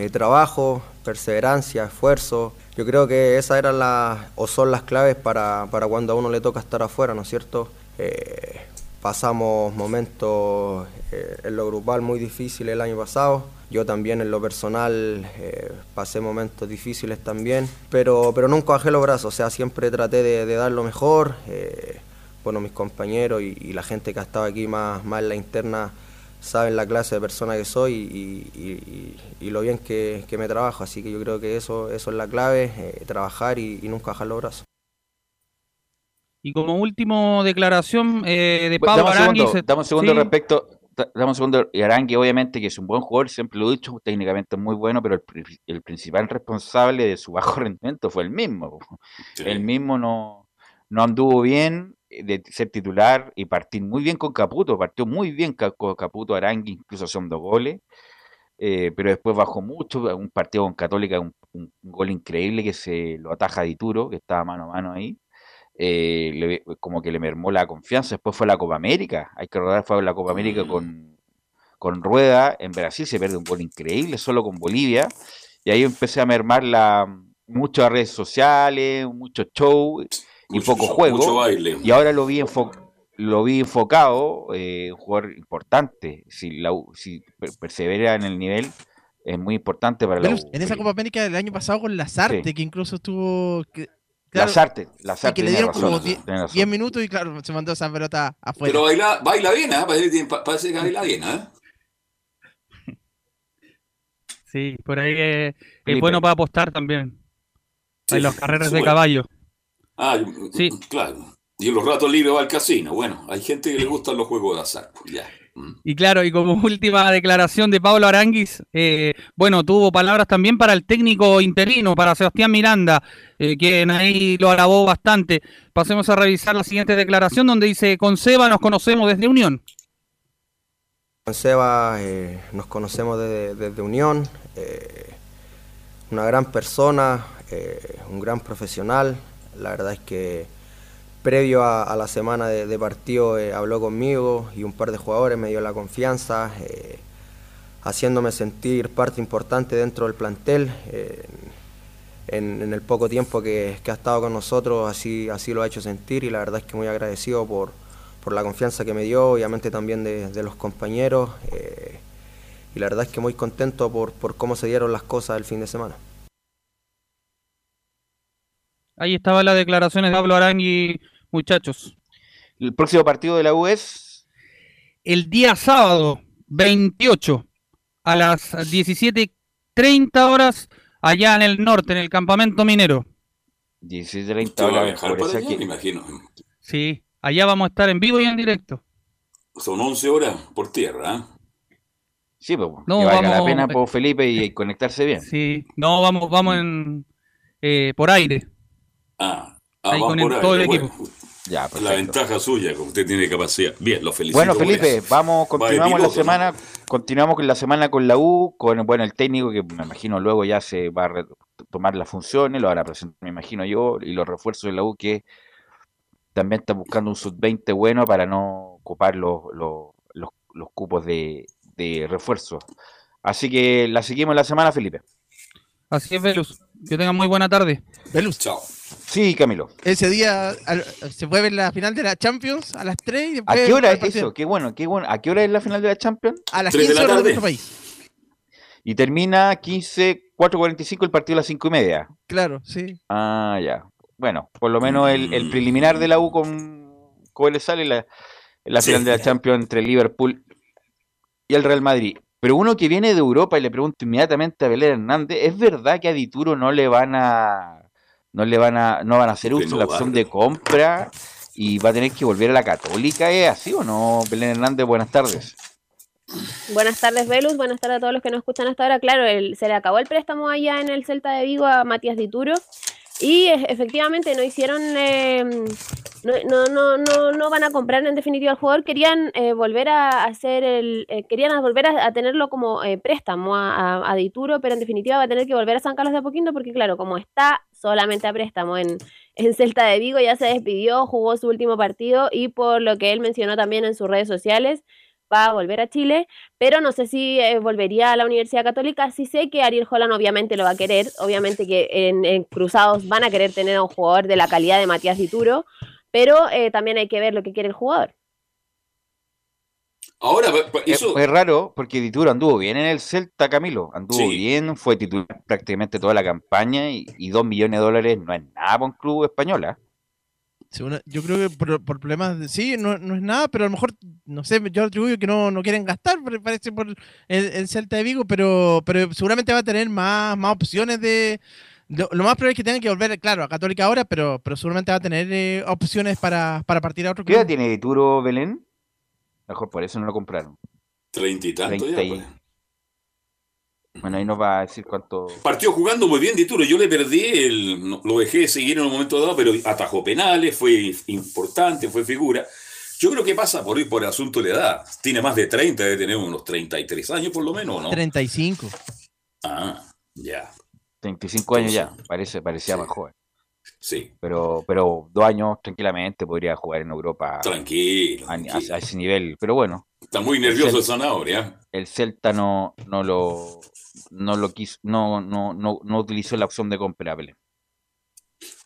Trabajo, perseverancia, esfuerzo. Yo creo que esas eran las o son las claves para, para cuando a uno le toca estar afuera, ¿no es cierto? Eh, pasamos momentos eh, en lo grupal muy difíciles el año pasado. Yo también en lo personal eh, pasé momentos difíciles también, pero, pero nunca bajé los brazos, o sea, siempre traté de, de dar lo mejor. eh, bueno, mis compañeros y, y la gente que ha estado aquí más, más en la interna saben la clase de persona que soy y, y- y- y lo bien que, que me trabajo, así que yo creo que eso, eso es la clave, eh, trabajar y, y nunca bajar los brazos. Y como último declaración eh, de Pablo dame un Aranguis. segundo, dame un segundo sí, respecto. da- Dame un segundo. Y Arangui, obviamente, que es un buen jugador, siempre lo he dicho, técnicamente es muy bueno, pero el, pri- el principal responsable de su bajo [LAUGHS] rendimiento fue el mismo. El mismo no, no anduvo bien eh, de ser titular y partir muy bien con Caputo. Partió muy bien con Caputo Arangui, incluso haciendo goles. eh, pero después bajó mucho. Un partido con Católica, un, un gol increíble que se lo ataja Dituro, que estaba mano a mano ahí eh, le- como que le mermó la confianza. Después fue la Copa América. Hay que recordar, fue la Copa América con, con Rueda. En Brasil se pierde un gol increíble, solo con Bolivia. Y ahí empecé a mermar la, muchas redes sociales, mucho show y poco juego. mucho baile. Y ahora lo vi enfo- lo vi enfocado, eh, un jugador importante. Si, la, si per- persevera en el nivel, es muy importante para la Velus, U. en esa Copa América del año pasado con Lazarte, Sí. que incluso estuvo. que- Lazarte, y Lazarte que le dieron razón, como tiene 10 razón. 10 minutos y claro, se mandó esa pelota afuera. Pero baila, baila bien, ¿ah? Parece, que baila bien, ¿ah? Sí, por ahí eh, es Felipe. bueno para apostar también. Sí, en los carreras sí, de bueno. caballo. Ah, claro. Y en los ratos libres va al casino. Bueno, hay gente que le gustan los juegos de azar. Ya. Y claro, y como [LAUGHS] última declaración de Pablo Aranguis, eh, bueno, tuvo palabras también para el técnico interino, para Sebastián Miranda, eh, quien ahí lo alabó bastante. Pasemos a revisar la siguiente declaración donde dice, con Seba nos conocemos desde Unión. Con Seba eh, nos conocemos desde, desde Unión, eh, una gran persona, eh, un gran profesional. La verdad es que previo a, la semana de, de partido eh, habló conmigo y un par de jugadores me dio la confianza, eh, haciéndome sentir parte importante dentro del plantel. eh, en, el poco tiempo que, ha estado con nosotros así, así lo ha hecho sentir y la verdad es que muy agradecido por, por la confianza que me dio, obviamente también de, de los compañeros y la verdad es que muy contento por, por cómo se dieron las cosas el fin de semana. Ahí estaban las declaraciones de Pablo Aranguis, muchachos. El próximo partido de la U es el día sábado 28 a las 17.30 horas allá en el norte, en el campamento minero. 16.30 ¿Usted va a horas. viajar por allá? Me imagino. Sí, allá vamos a estar en vivo y en directo. Son 11 horas por tierra, ¿ah? Sí, pues, No, que valga la vamos- pena por Felipe y conectarse bien. Sí, no, vamos, vamos en eh, por aire. Ah, ah Ahí con el- por ahí, todo el bueno. equipo. Ya, La ventaja suya, que usted tiene capacidad. Bien, lo felicito. Bueno, Felipe, vamos, continuamos la semana, continuamos con la semana con la U, con bueno el técnico que me imagino luego ya se va a tomar las funciones, lo van a presentar, me imagino yo, y los refuerzos de la U que también está buscando un sub-20 bueno para no ocupar los, los, los, los cupos de, de refuerzo. Así que la seguimos la semana, Felipe. Así es, Velus. Que tengan muy buena tarde. Velus. Chao. Sí, Camilo. Ese día al- se puede ver la final de la Champions a las 3 y ¿A después qué hora es eso? Qué bueno, qué bueno. ¿A qué hora es la final de la Champions? A las Tres de 15 la horas de tarde. nuestro país. Y termina 15, 4.45 el partido a las 5 y media. Claro, sí. Ah, ya. Bueno, por lo menos el, el preliminar de la U con Coelesal y la, la Sí. final de la Champions entre Liverpool y el Real Madrid. Pero uno que viene de Europa y le pregunto inmediatamente a Belén Hernández, ¿es verdad que a Dituro no le van a no le van a no van a hacer uso de la opción de compra y va a tener que volver a la Católica. ¿Es así o no? Belén Hernández, buenas tardes. Buenas tardes, Velus. Buenas tardes a todos los que nos escuchan hasta ahora. Claro, se le acabó el préstamo allá en el Celta de Vigo a Matías Dituro y efectivamente no hicieron, eh, no, no, no, no, van a comprar en definitiva al jugador, querían eh, volver a hacer el, eh, querían volver a, tenerlo como préstamo a, a, Dituro, pero en definitiva va a tener que volver a San Carlos de a poquito porque claro, como está solamente a préstamo en, en Celta de Vigo, ya se despidió, jugó su último partido y por lo que él mencionó también en sus redes sociales, va a volver a Chile, pero no sé si eh, volvería a la Universidad Católica. Sí sé que Ariel Holland obviamente lo va a querer, obviamente que en, Cruzados van a querer tener a un jugador de la calidad de Matías Dituro, pero eh, también hay que ver lo que quiere el jugador. Ahora, eso... Es, raro porque Dituro anduvo bien en el Celta, Camilo. Anduvo bien, fue titular prácticamente toda la campaña y, dos millones de dólares no es nada para un club español. ¿eh? yo creo que por, problemas de sí, no, no, es nada, pero a lo mejor, no sé, yo atribuyo que no, no quieren gastar, parece por el, Celta de Vigo, pero, pero seguramente va a tener más, más opciones de. Lo, más probable es que tenga que volver, claro, a Católica ahora, pero, pero seguramente va a tener eh, opciones para, para partir a otro club. ¿Qué edad tiene Dituro Belén? Mejor por eso no lo compraron. Treinta y tanto ya, pues. Bueno, ahí nos va a decir cuánto. Partió jugando muy bien Dituro. Yo le perdí, el, lo dejé de seguir en un momento dado, pero atajó penales, fue importante, fue figura. Yo creo que pasa por ir por el asunto de la edad. Tiene más de 30, debe tener unos 33 años por lo menos, ¿no? 35. Ah, ya. 35 años ya, parece, parecía más joven. Sí. Pero, pero dos años tranquilamente podría jugar en Europa. Tranquilo. A, ese nivel. Pero bueno. Está muy nervioso el, Zanahoria. El Celta no, no lo no lo quiso, no, no, no, no utilizó la opción de compra,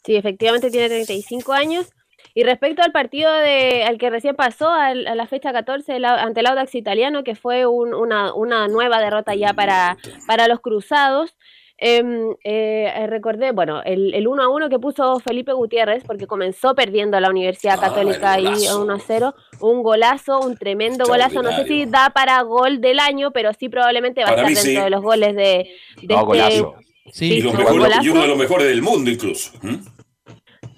Sí, efectivamente tiene 35 años. Y respecto al partido de, al que recién pasó, a la fecha 14 ante el Audax italiano, que fue una, una, nueva derrota ya para, para los cruzados, eh, eh, recordé, bueno, el, el 1 a 1 que puso Felipe Gutiérrez, porque comenzó perdiendo la Universidad ah, Católica ahí 1 a 0, un golazo, un tremendo golazo, no sé si da para gol del año, pero sí probablemente va a estar dentro de los goles de, de este... Sí, y, uno de los mejores del mundo incluso.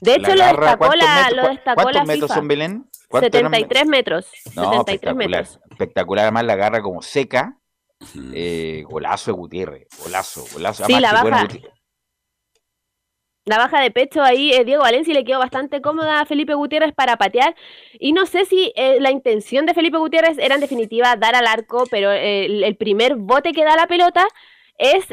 De hecho, lo destacó la, lo destacó ¿Cuántos metros son Belén? 73 metros. No, 73 espectacular, metros. Espectacular, además la agarra como seca. Eh, golazo de Gutiérrez, golazo, golazo. Sí, la baja, la baja de pecho ahí, eh, Diego Valencia le quedó bastante cómoda a Felipe Gutiérrez para patear. Y no sé si eh, la intención de Felipe Gutiérrez era en definitiva dar al arco, pero el, primer bote que da la pelota es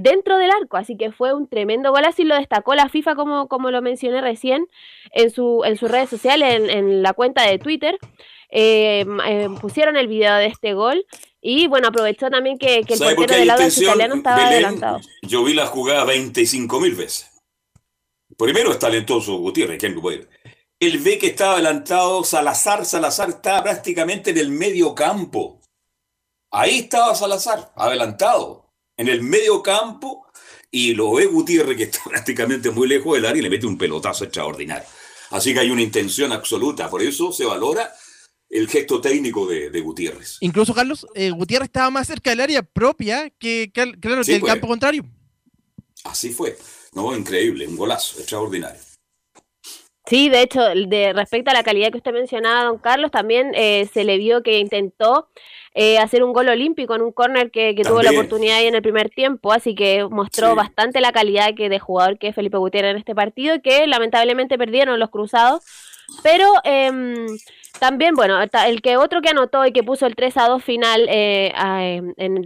dentro del arco. Así que fue un tremendo golazo y lo destacó la FIFA, como, como lo mencioné recién, en, su, en sus redes sociales, en, en la cuenta de Twitter. pusieron el video de este gol y bueno, aprovechó también que, el portero del lado italiano estaba adelantado. Yo vi la jugada 25 mil veces. Primero es talentoso Gutiérrez, que Él ve que estaba adelantado Salazar, Salazar estaba prácticamente en el medio campo. Ahí estaba Salazar, adelantado, en el medio campo, y lo ve Gutiérrez que está [LAUGHS] prácticamente muy lejos del área y le mete un pelotazo extraordinario. Así que hay una intención absoluta, por eso se valora el gesto técnico de, Gutiérrez. Incluso, Carlos, eh, Gutiérrez estaba más cerca del área propia que, claro, que el campo contrario. Así fue. No, increíble, un golazo, extraordinario. Sí, de hecho, de respecto a la calidad que usted mencionaba, don Carlos, también eh, se le vio que intentó eh, hacer un gol olímpico en un córner que, tuvo la oportunidad ahí en el primer tiempo, así que mostró bastante la calidad que de jugador que es Felipe Gutiérrez en este partido, que lamentablemente perdieron los cruzados, pero em, también, bueno, el que otro que anotó y que puso el 3 a 2 final eh,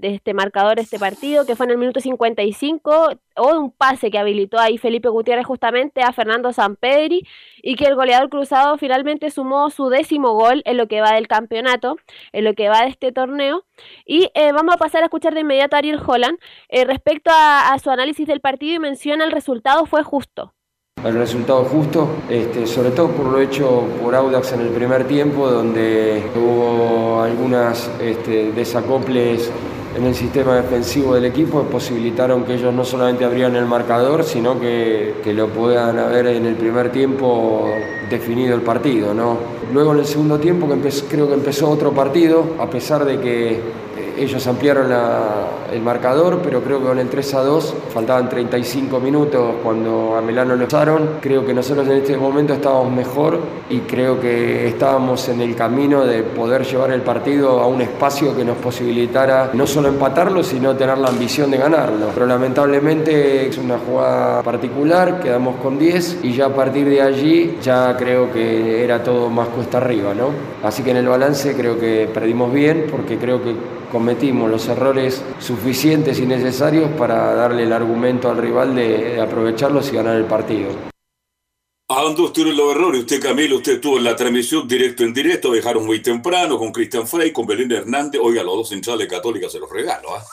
este marcador, este partido, que fue en el minuto 55, o un pase que habilitó ahí Felipe Gutiérrez justamente a Fernando Sampedri, y que el goleador cruzado finalmente sumó su décimo gol en lo que va del campeonato, en lo que va de este torneo. Y eh, vamos a pasar a escuchar de inmediato a Ariel Holland eh, respecto a su análisis del partido y menciona el resultado fue justo el resultado justo, este, sobre todo por lo hecho por Audax en el primer tiempo, donde hubo algunas este, desacoples en el sistema defensivo del equipo que posibilitaron que ellos no solamente abrieran el marcador, sino que, lo puedan haber en el primer tiempo definido el partido. ¿no? Luego en el segundo tiempo que creo que empezó otro partido, a pesar de que ellos ampliaron el marcador, pero creo que con el 3 a 2 faltaban 35 minutos cuando a Melano lo usaron. Creo que nosotros en este momento estábamos mejor y creo que estábamos en el camino de poder llevar el partido a un espacio que nos posibilitara no solo empatarlo, sino tener la ambición de ganarlo. Pero lamentablemente es una jugada particular, quedamos con 10 y ya a partir de allí ya creo que era todo más cuesta arriba, ¿no? Así que en el balance creo que perdimos bien porque creo que cometimos los errores suficientes y necesarios para darle el argumento al rival de, aprovecharlos y ganar el partido. ¿A dónde estuvieron los errores? Usted, Camilo, usted estuvo en la transmisión directo en directo, dejaron muy temprano con Cristian Frey, con Belén Hernández. Oiga, los dos centrales católicas se los regalo, ¿ah?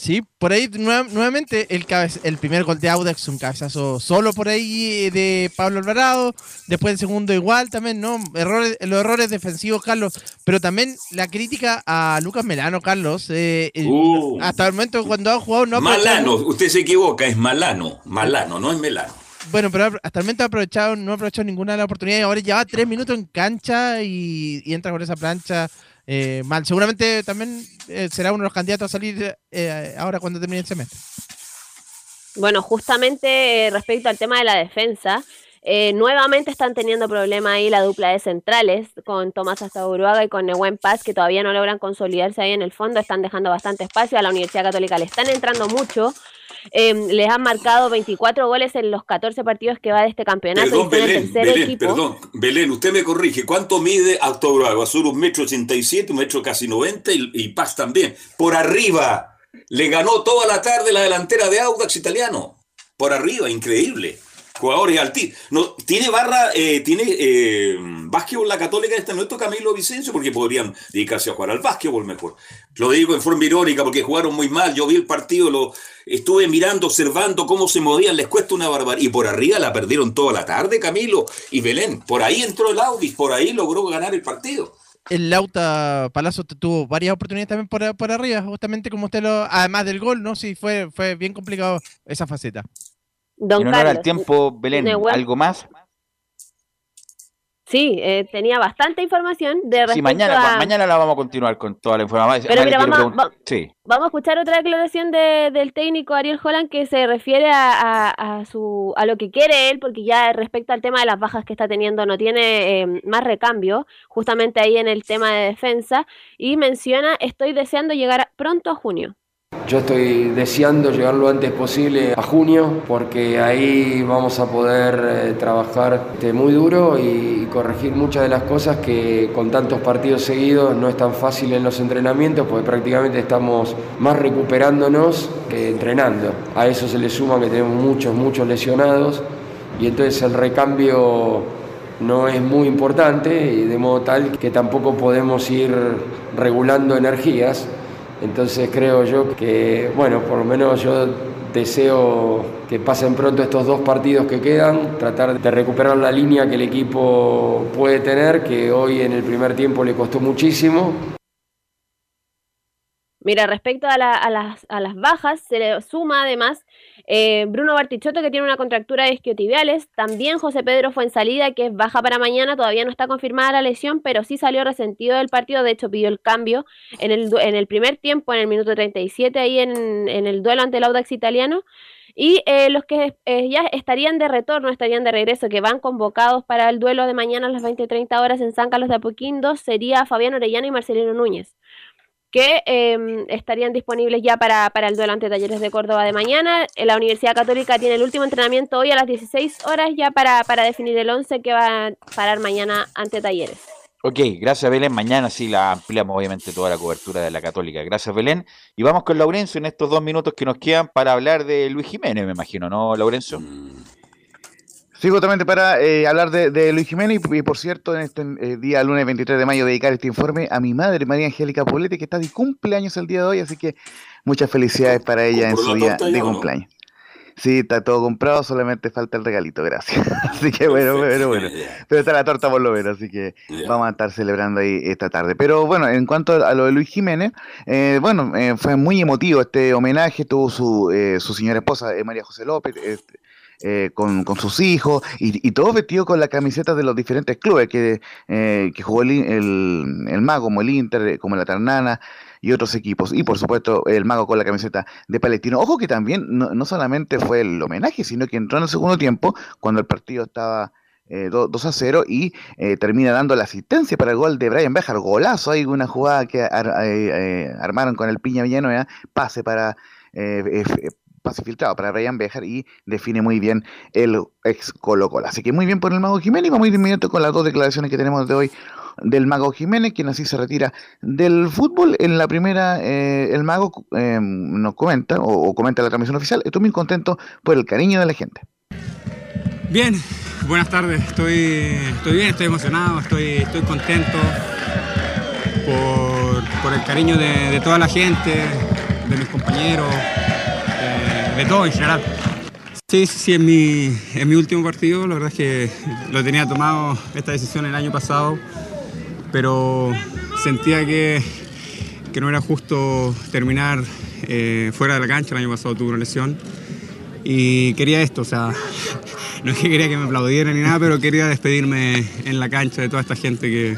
Sí, por ahí nuevamente el, el primer gol de Audax, un cabezazo solo por ahí de Pablo Alvarado. Después el segundo igual también, ¿no? Errores, los errores defensivos, Carlos. Pero también la crítica a Lucas Melano, Carlos. Eh, uh. hasta el momento cuando ha jugado no ha Malano, usted se equivoca, es Malano. Malano, no es Melano. Bueno, pero hasta el momento ha aprovechado, no ha aprovechado ninguna de las oportunidades. Ahora lleva tres minutos en cancha y, y entra con esa plancha eh, mal. Seguramente también eh, será uno de los candidatos a salir eh, ahora cuando termine el semestre. Bueno, justamente respecto al tema de la defensa, nuevamente están teniendo problemas ahí la dupla de centrales con Tomás Astaburuaga y con Nehuen Paz, que todavía no logran consolidarse ahí en el fondo, están dejando bastante espacio. A la Universidad Católica le están entrando mucho. Em, les han marcado 24 goles en los 14 partidos que va de este campeonato. Perdón, Belén, Belén, perdón, Belén, usted me corrige. ¿Cuánto mide Autobravo? Azul un metro ochenta y siete, un metro casi 90 y, Paz también. Por arriba. Le ganó toda la tarde la delantera de Audax italiano. Por arriba, increíble jugadores altísimos. No, tiene barra, eh, tiene eh, básquetbol la católica esta no Camilo Vicencio, porque podrían dedicarse a jugar al básquetbol mejor. Lo digo en forma irónica porque jugaron muy mal. Yo vi el partido, lo estuve mirando, observando cómo se movían, les cuesta una barbaridad. Y por arriba la perdieron toda la tarde, Camilo y Belén. Por ahí entró el Audis, por ahí logró ganar el partido el Lauta Palazzo tuvo varias oportunidades también por, por, arriba, justamente como usted lo. Además del gol, ¿no? Sí, fue, fue bien complicado esa faceta. Don en honor al tiempo, Belén, ¿algo más? Sí, eh, tenía bastante información de Sí, mañana, mañana la vamos a continuar con toda la información. Pero mira, vamos, vamos, a escuchar otra declaración del técnico Ariel Holland que se refiere a, su, a lo que quiere él, porque ya respecto al tema de las bajas que está teniendo no tiene eh, más recambio, justamente ahí en el tema de defensa, y menciona, estoy deseando llegar pronto a junio. Yo estoy deseando llegar lo antes posible a junio porque ahí vamos a poder eh, trabajar este, muy duro y, corregir muchas de las cosas que con tantos partidos seguidos no es tan fácil en los entrenamientos porque prácticamente estamos más recuperándonos que entrenando. A eso se le suma que tenemos muchos, muchos lesionados y entonces el recambio no es muy importante y de modo tal que tampoco podemos ir regulando energías entonces creo yo que, bueno, por lo menos yo deseo que pasen pronto estos dos partidos que quedan, tratar de recuperar la línea que el equipo puede tener, que hoy en el primer tiempo le costó muchísimo. Mira, respecto a, las, a las bajas, se le suma además eh, Bruno Bartichotto, que tiene una contractura de isquiotibiales. También José Pedro fue en salida, que es baja para mañana. Todavía no está confirmada la lesión, pero sí salió resentido del partido. De hecho, pidió el cambio en el, en el primer tiempo, en el minuto 37, ahí en, en el duelo ante el Audax italiano. Y eh, los que eh, ya estarían de retorno, estarían de regreso, que van convocados para el duelo de mañana a las 20-30 horas en San Carlos de Apoquindo, sería Fabián Orellano y Marcelino Núñez que em, estarían disponibles ya para, para el duelo ante Talleres de Córdoba de mañana. La Universidad Católica tiene el último entrenamiento hoy a las 16 horas ya para, para definir el 11 que va a parar mañana ante Talleres. Ok, gracias Belén. Mañana sí la ampliamos obviamente toda la cobertura de la Católica. Gracias Belén. Y vamos con Laurencio en estos dos minutos que nos quedan para hablar de Luis Jiménez, me imagino, ¿no, Laurencio? Mm. Sí, justamente para eh, hablar de, Luis Jiménez y, por cierto, en este eh, día lunes 23 de mayo dedicar este informe a mi madre, María Angélica Poblete, que está de cumpleaños el día de hoy, así que muchas felicidades para ella en su día de cumpleaños. Sí, está todo comprado, solamente falta el regalito, gracias. [LAUGHS] así que bueno, bueno, bueno. Pero está la torta por lo menos, así que vamos a estar celebrando ahí esta tarde. Pero bueno, en cuanto a lo de Luis Jiménez, eh, bueno, fue muy emotivo este homenaje, tuvo su, su señora esposa, María José López, este, eh, con, sus hijos y, y todos vestidos con la camiseta de los diferentes clubes que, eh, que jugó el, el, Mago, como el Inter, como la Ternana y otros equipos. Y por supuesto, el Mago con la camiseta de Palestino. Ojo que también no, no solamente fue el homenaje, sino que entró en el segundo tiempo cuando el partido estaba 2 eh, a 0 y eh, termina dando la asistencia para el gol de Brian Bejar, golazo, hay una jugada que eh, armaron con el Piña Villanueva, pase para pase filtrado para Brian Bejar y define muy bien el ex Colo Colo. Así que muy bien por el Mago Jiménez, vamos a ir inmediato con las dos declaraciones que tenemos de hoy del Mago Jiménez, quien así se retira del fútbol. En la primera, el Mago nos comenta, o, comenta la transmisión oficial, estoy muy contento por el cariño de la gente. Bien, buenas tardes. Estoy, estoy bien, estoy emocionado, estoy, estoy contento por, el cariño de, toda la gente, de mis compañeros, de, todo en general. Sí, sí, sí, en mi, en mi último partido, la verdad es que lo tenía tomado esta decisión el año pasado, pero sentía que, que no era justo terminar eh, fuera de la cancha. El año pasado tuve una lesión y quería esto, o sea, [LAUGHS] no es que quería que me aplaudieran ni nada, pero quería despedirme en la cancha de toda esta gente que,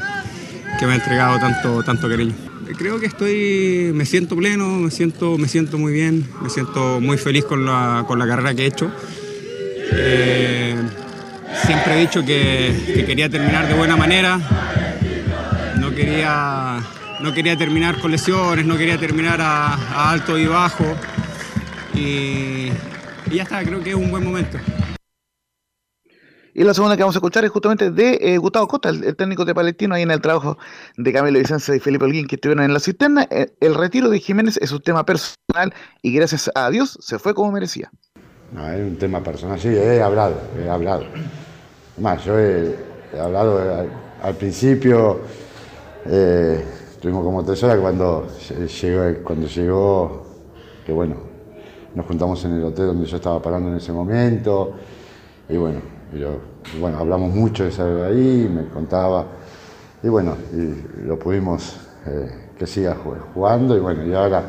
me ha entregado tanto, tanto cariño. Creo que estoy, me siento pleno, me siento, me siento muy bien, me siento muy feliz con la, carrera que he hecho. Eh, siempre he dicho que, quería terminar de buena manera, no quería, no quería terminar con lesiones, no quería terminar a, alto y bajo. Y ya está, creo que es un buen momento. Y la segunda que vamos a escuchar es justamente de eh, Gustavo Costa, el, técnico de Palestino, ahí en el trabajo de Camilo Vicenza y Felipe Holguín, que estuvieron en la cisterna. Eh, el retiro de Jiménez es un tema personal y gracias a Dios se fue como merecía. No, es un tema personal, sí, he hablado, he hablado. Más, yo he, hablado eh, al, principio, estuvimos como tres horas cuando llegó, cuando llegó, que bueno, nos juntamos en el hotel donde yo estaba parando en ese momento, y bueno, bueno, hablamos mucho de eso ahí, me contaba, y bueno, y lo pudimos eh, que siga jugando, y bueno, y ahora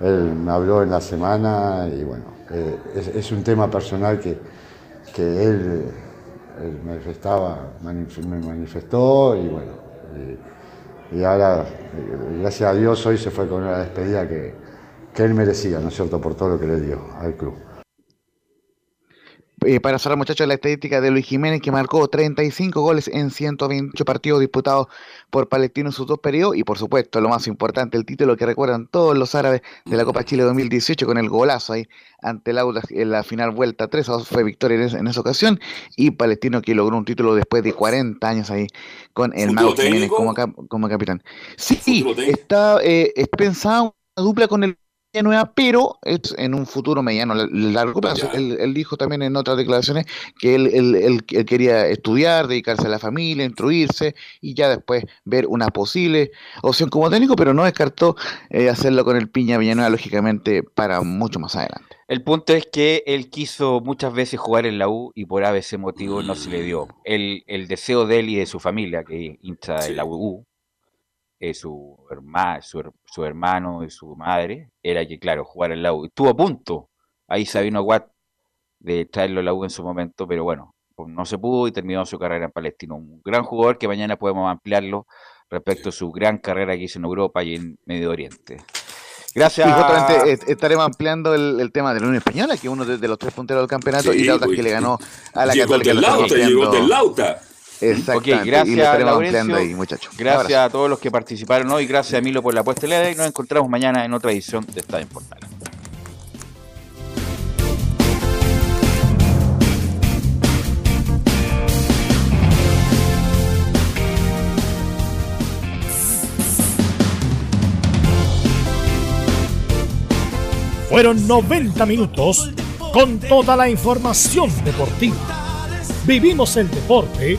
él me habló en la semana, y bueno, eh, es, un tema personal que, que él, manifestaba, me manifestó, y bueno, y, ahora, eh, gracias a Dios, hoy se fue con una despedida que, que él merecía, ¿no es cierto?, por todo lo que le dio al club. Eh, para cerrar, muchachos, la estadística de Luis Jiménez, que marcó 35 goles en 128 partidos disputados por Palestino en sus dos periodos. Y por supuesto, lo más importante, el título que recuerdan todos los árabes de la Copa Chile 2018 con el golazo ahí ante el Audax en la final vuelta 3 a 2 fue victoria en, esa ocasión. Y Palestino que logró un título después de 40 años ahí con el Mago Jiménez como, como capitán. Sí, está eh, es pensado una dupla con el nueva, pero es en un futuro mediano largo plazo. Él, dijo también en otras declaraciones que él, quería estudiar, dedicarse a la familia, instruirse y ya después ver una posible opción como técnico, pero no descartó eh, hacerlo con el Piña Villanueva, lógicamente, para mucho más adelante. El punto es que él quiso muchas veces jugar en la U y por ese motivo no se le dio. El, el deseo de él y de su familia, que hincha de la U, eh, su, su, hermano y su madre, era que, claro, jugar al lado. Estuvo a punto ahí Sabino Watt de traerlo al la en su momento, pero bueno, pues no se pudo y terminó su carrera en Palestino. Un gran jugador que mañana podemos ampliarlo respecto a su gran carrera que hizo en Europa y en Medio Oriente. Gracias. Y estaremos ampliando el, tema de la Unión Española, que es uno de, los tres punteros del campeonato, y la otra que le ganó a la Católica. llegó del Lauta. Exactamente. gracias, Laurencio. Gracias a todos los que participaron hoy. Gracias a Milo por la puesta de y nos encontramos mañana en otra edición de Estadio Portal. Fueron 90 minutos con toda la información deportiva. Vivimos el deporte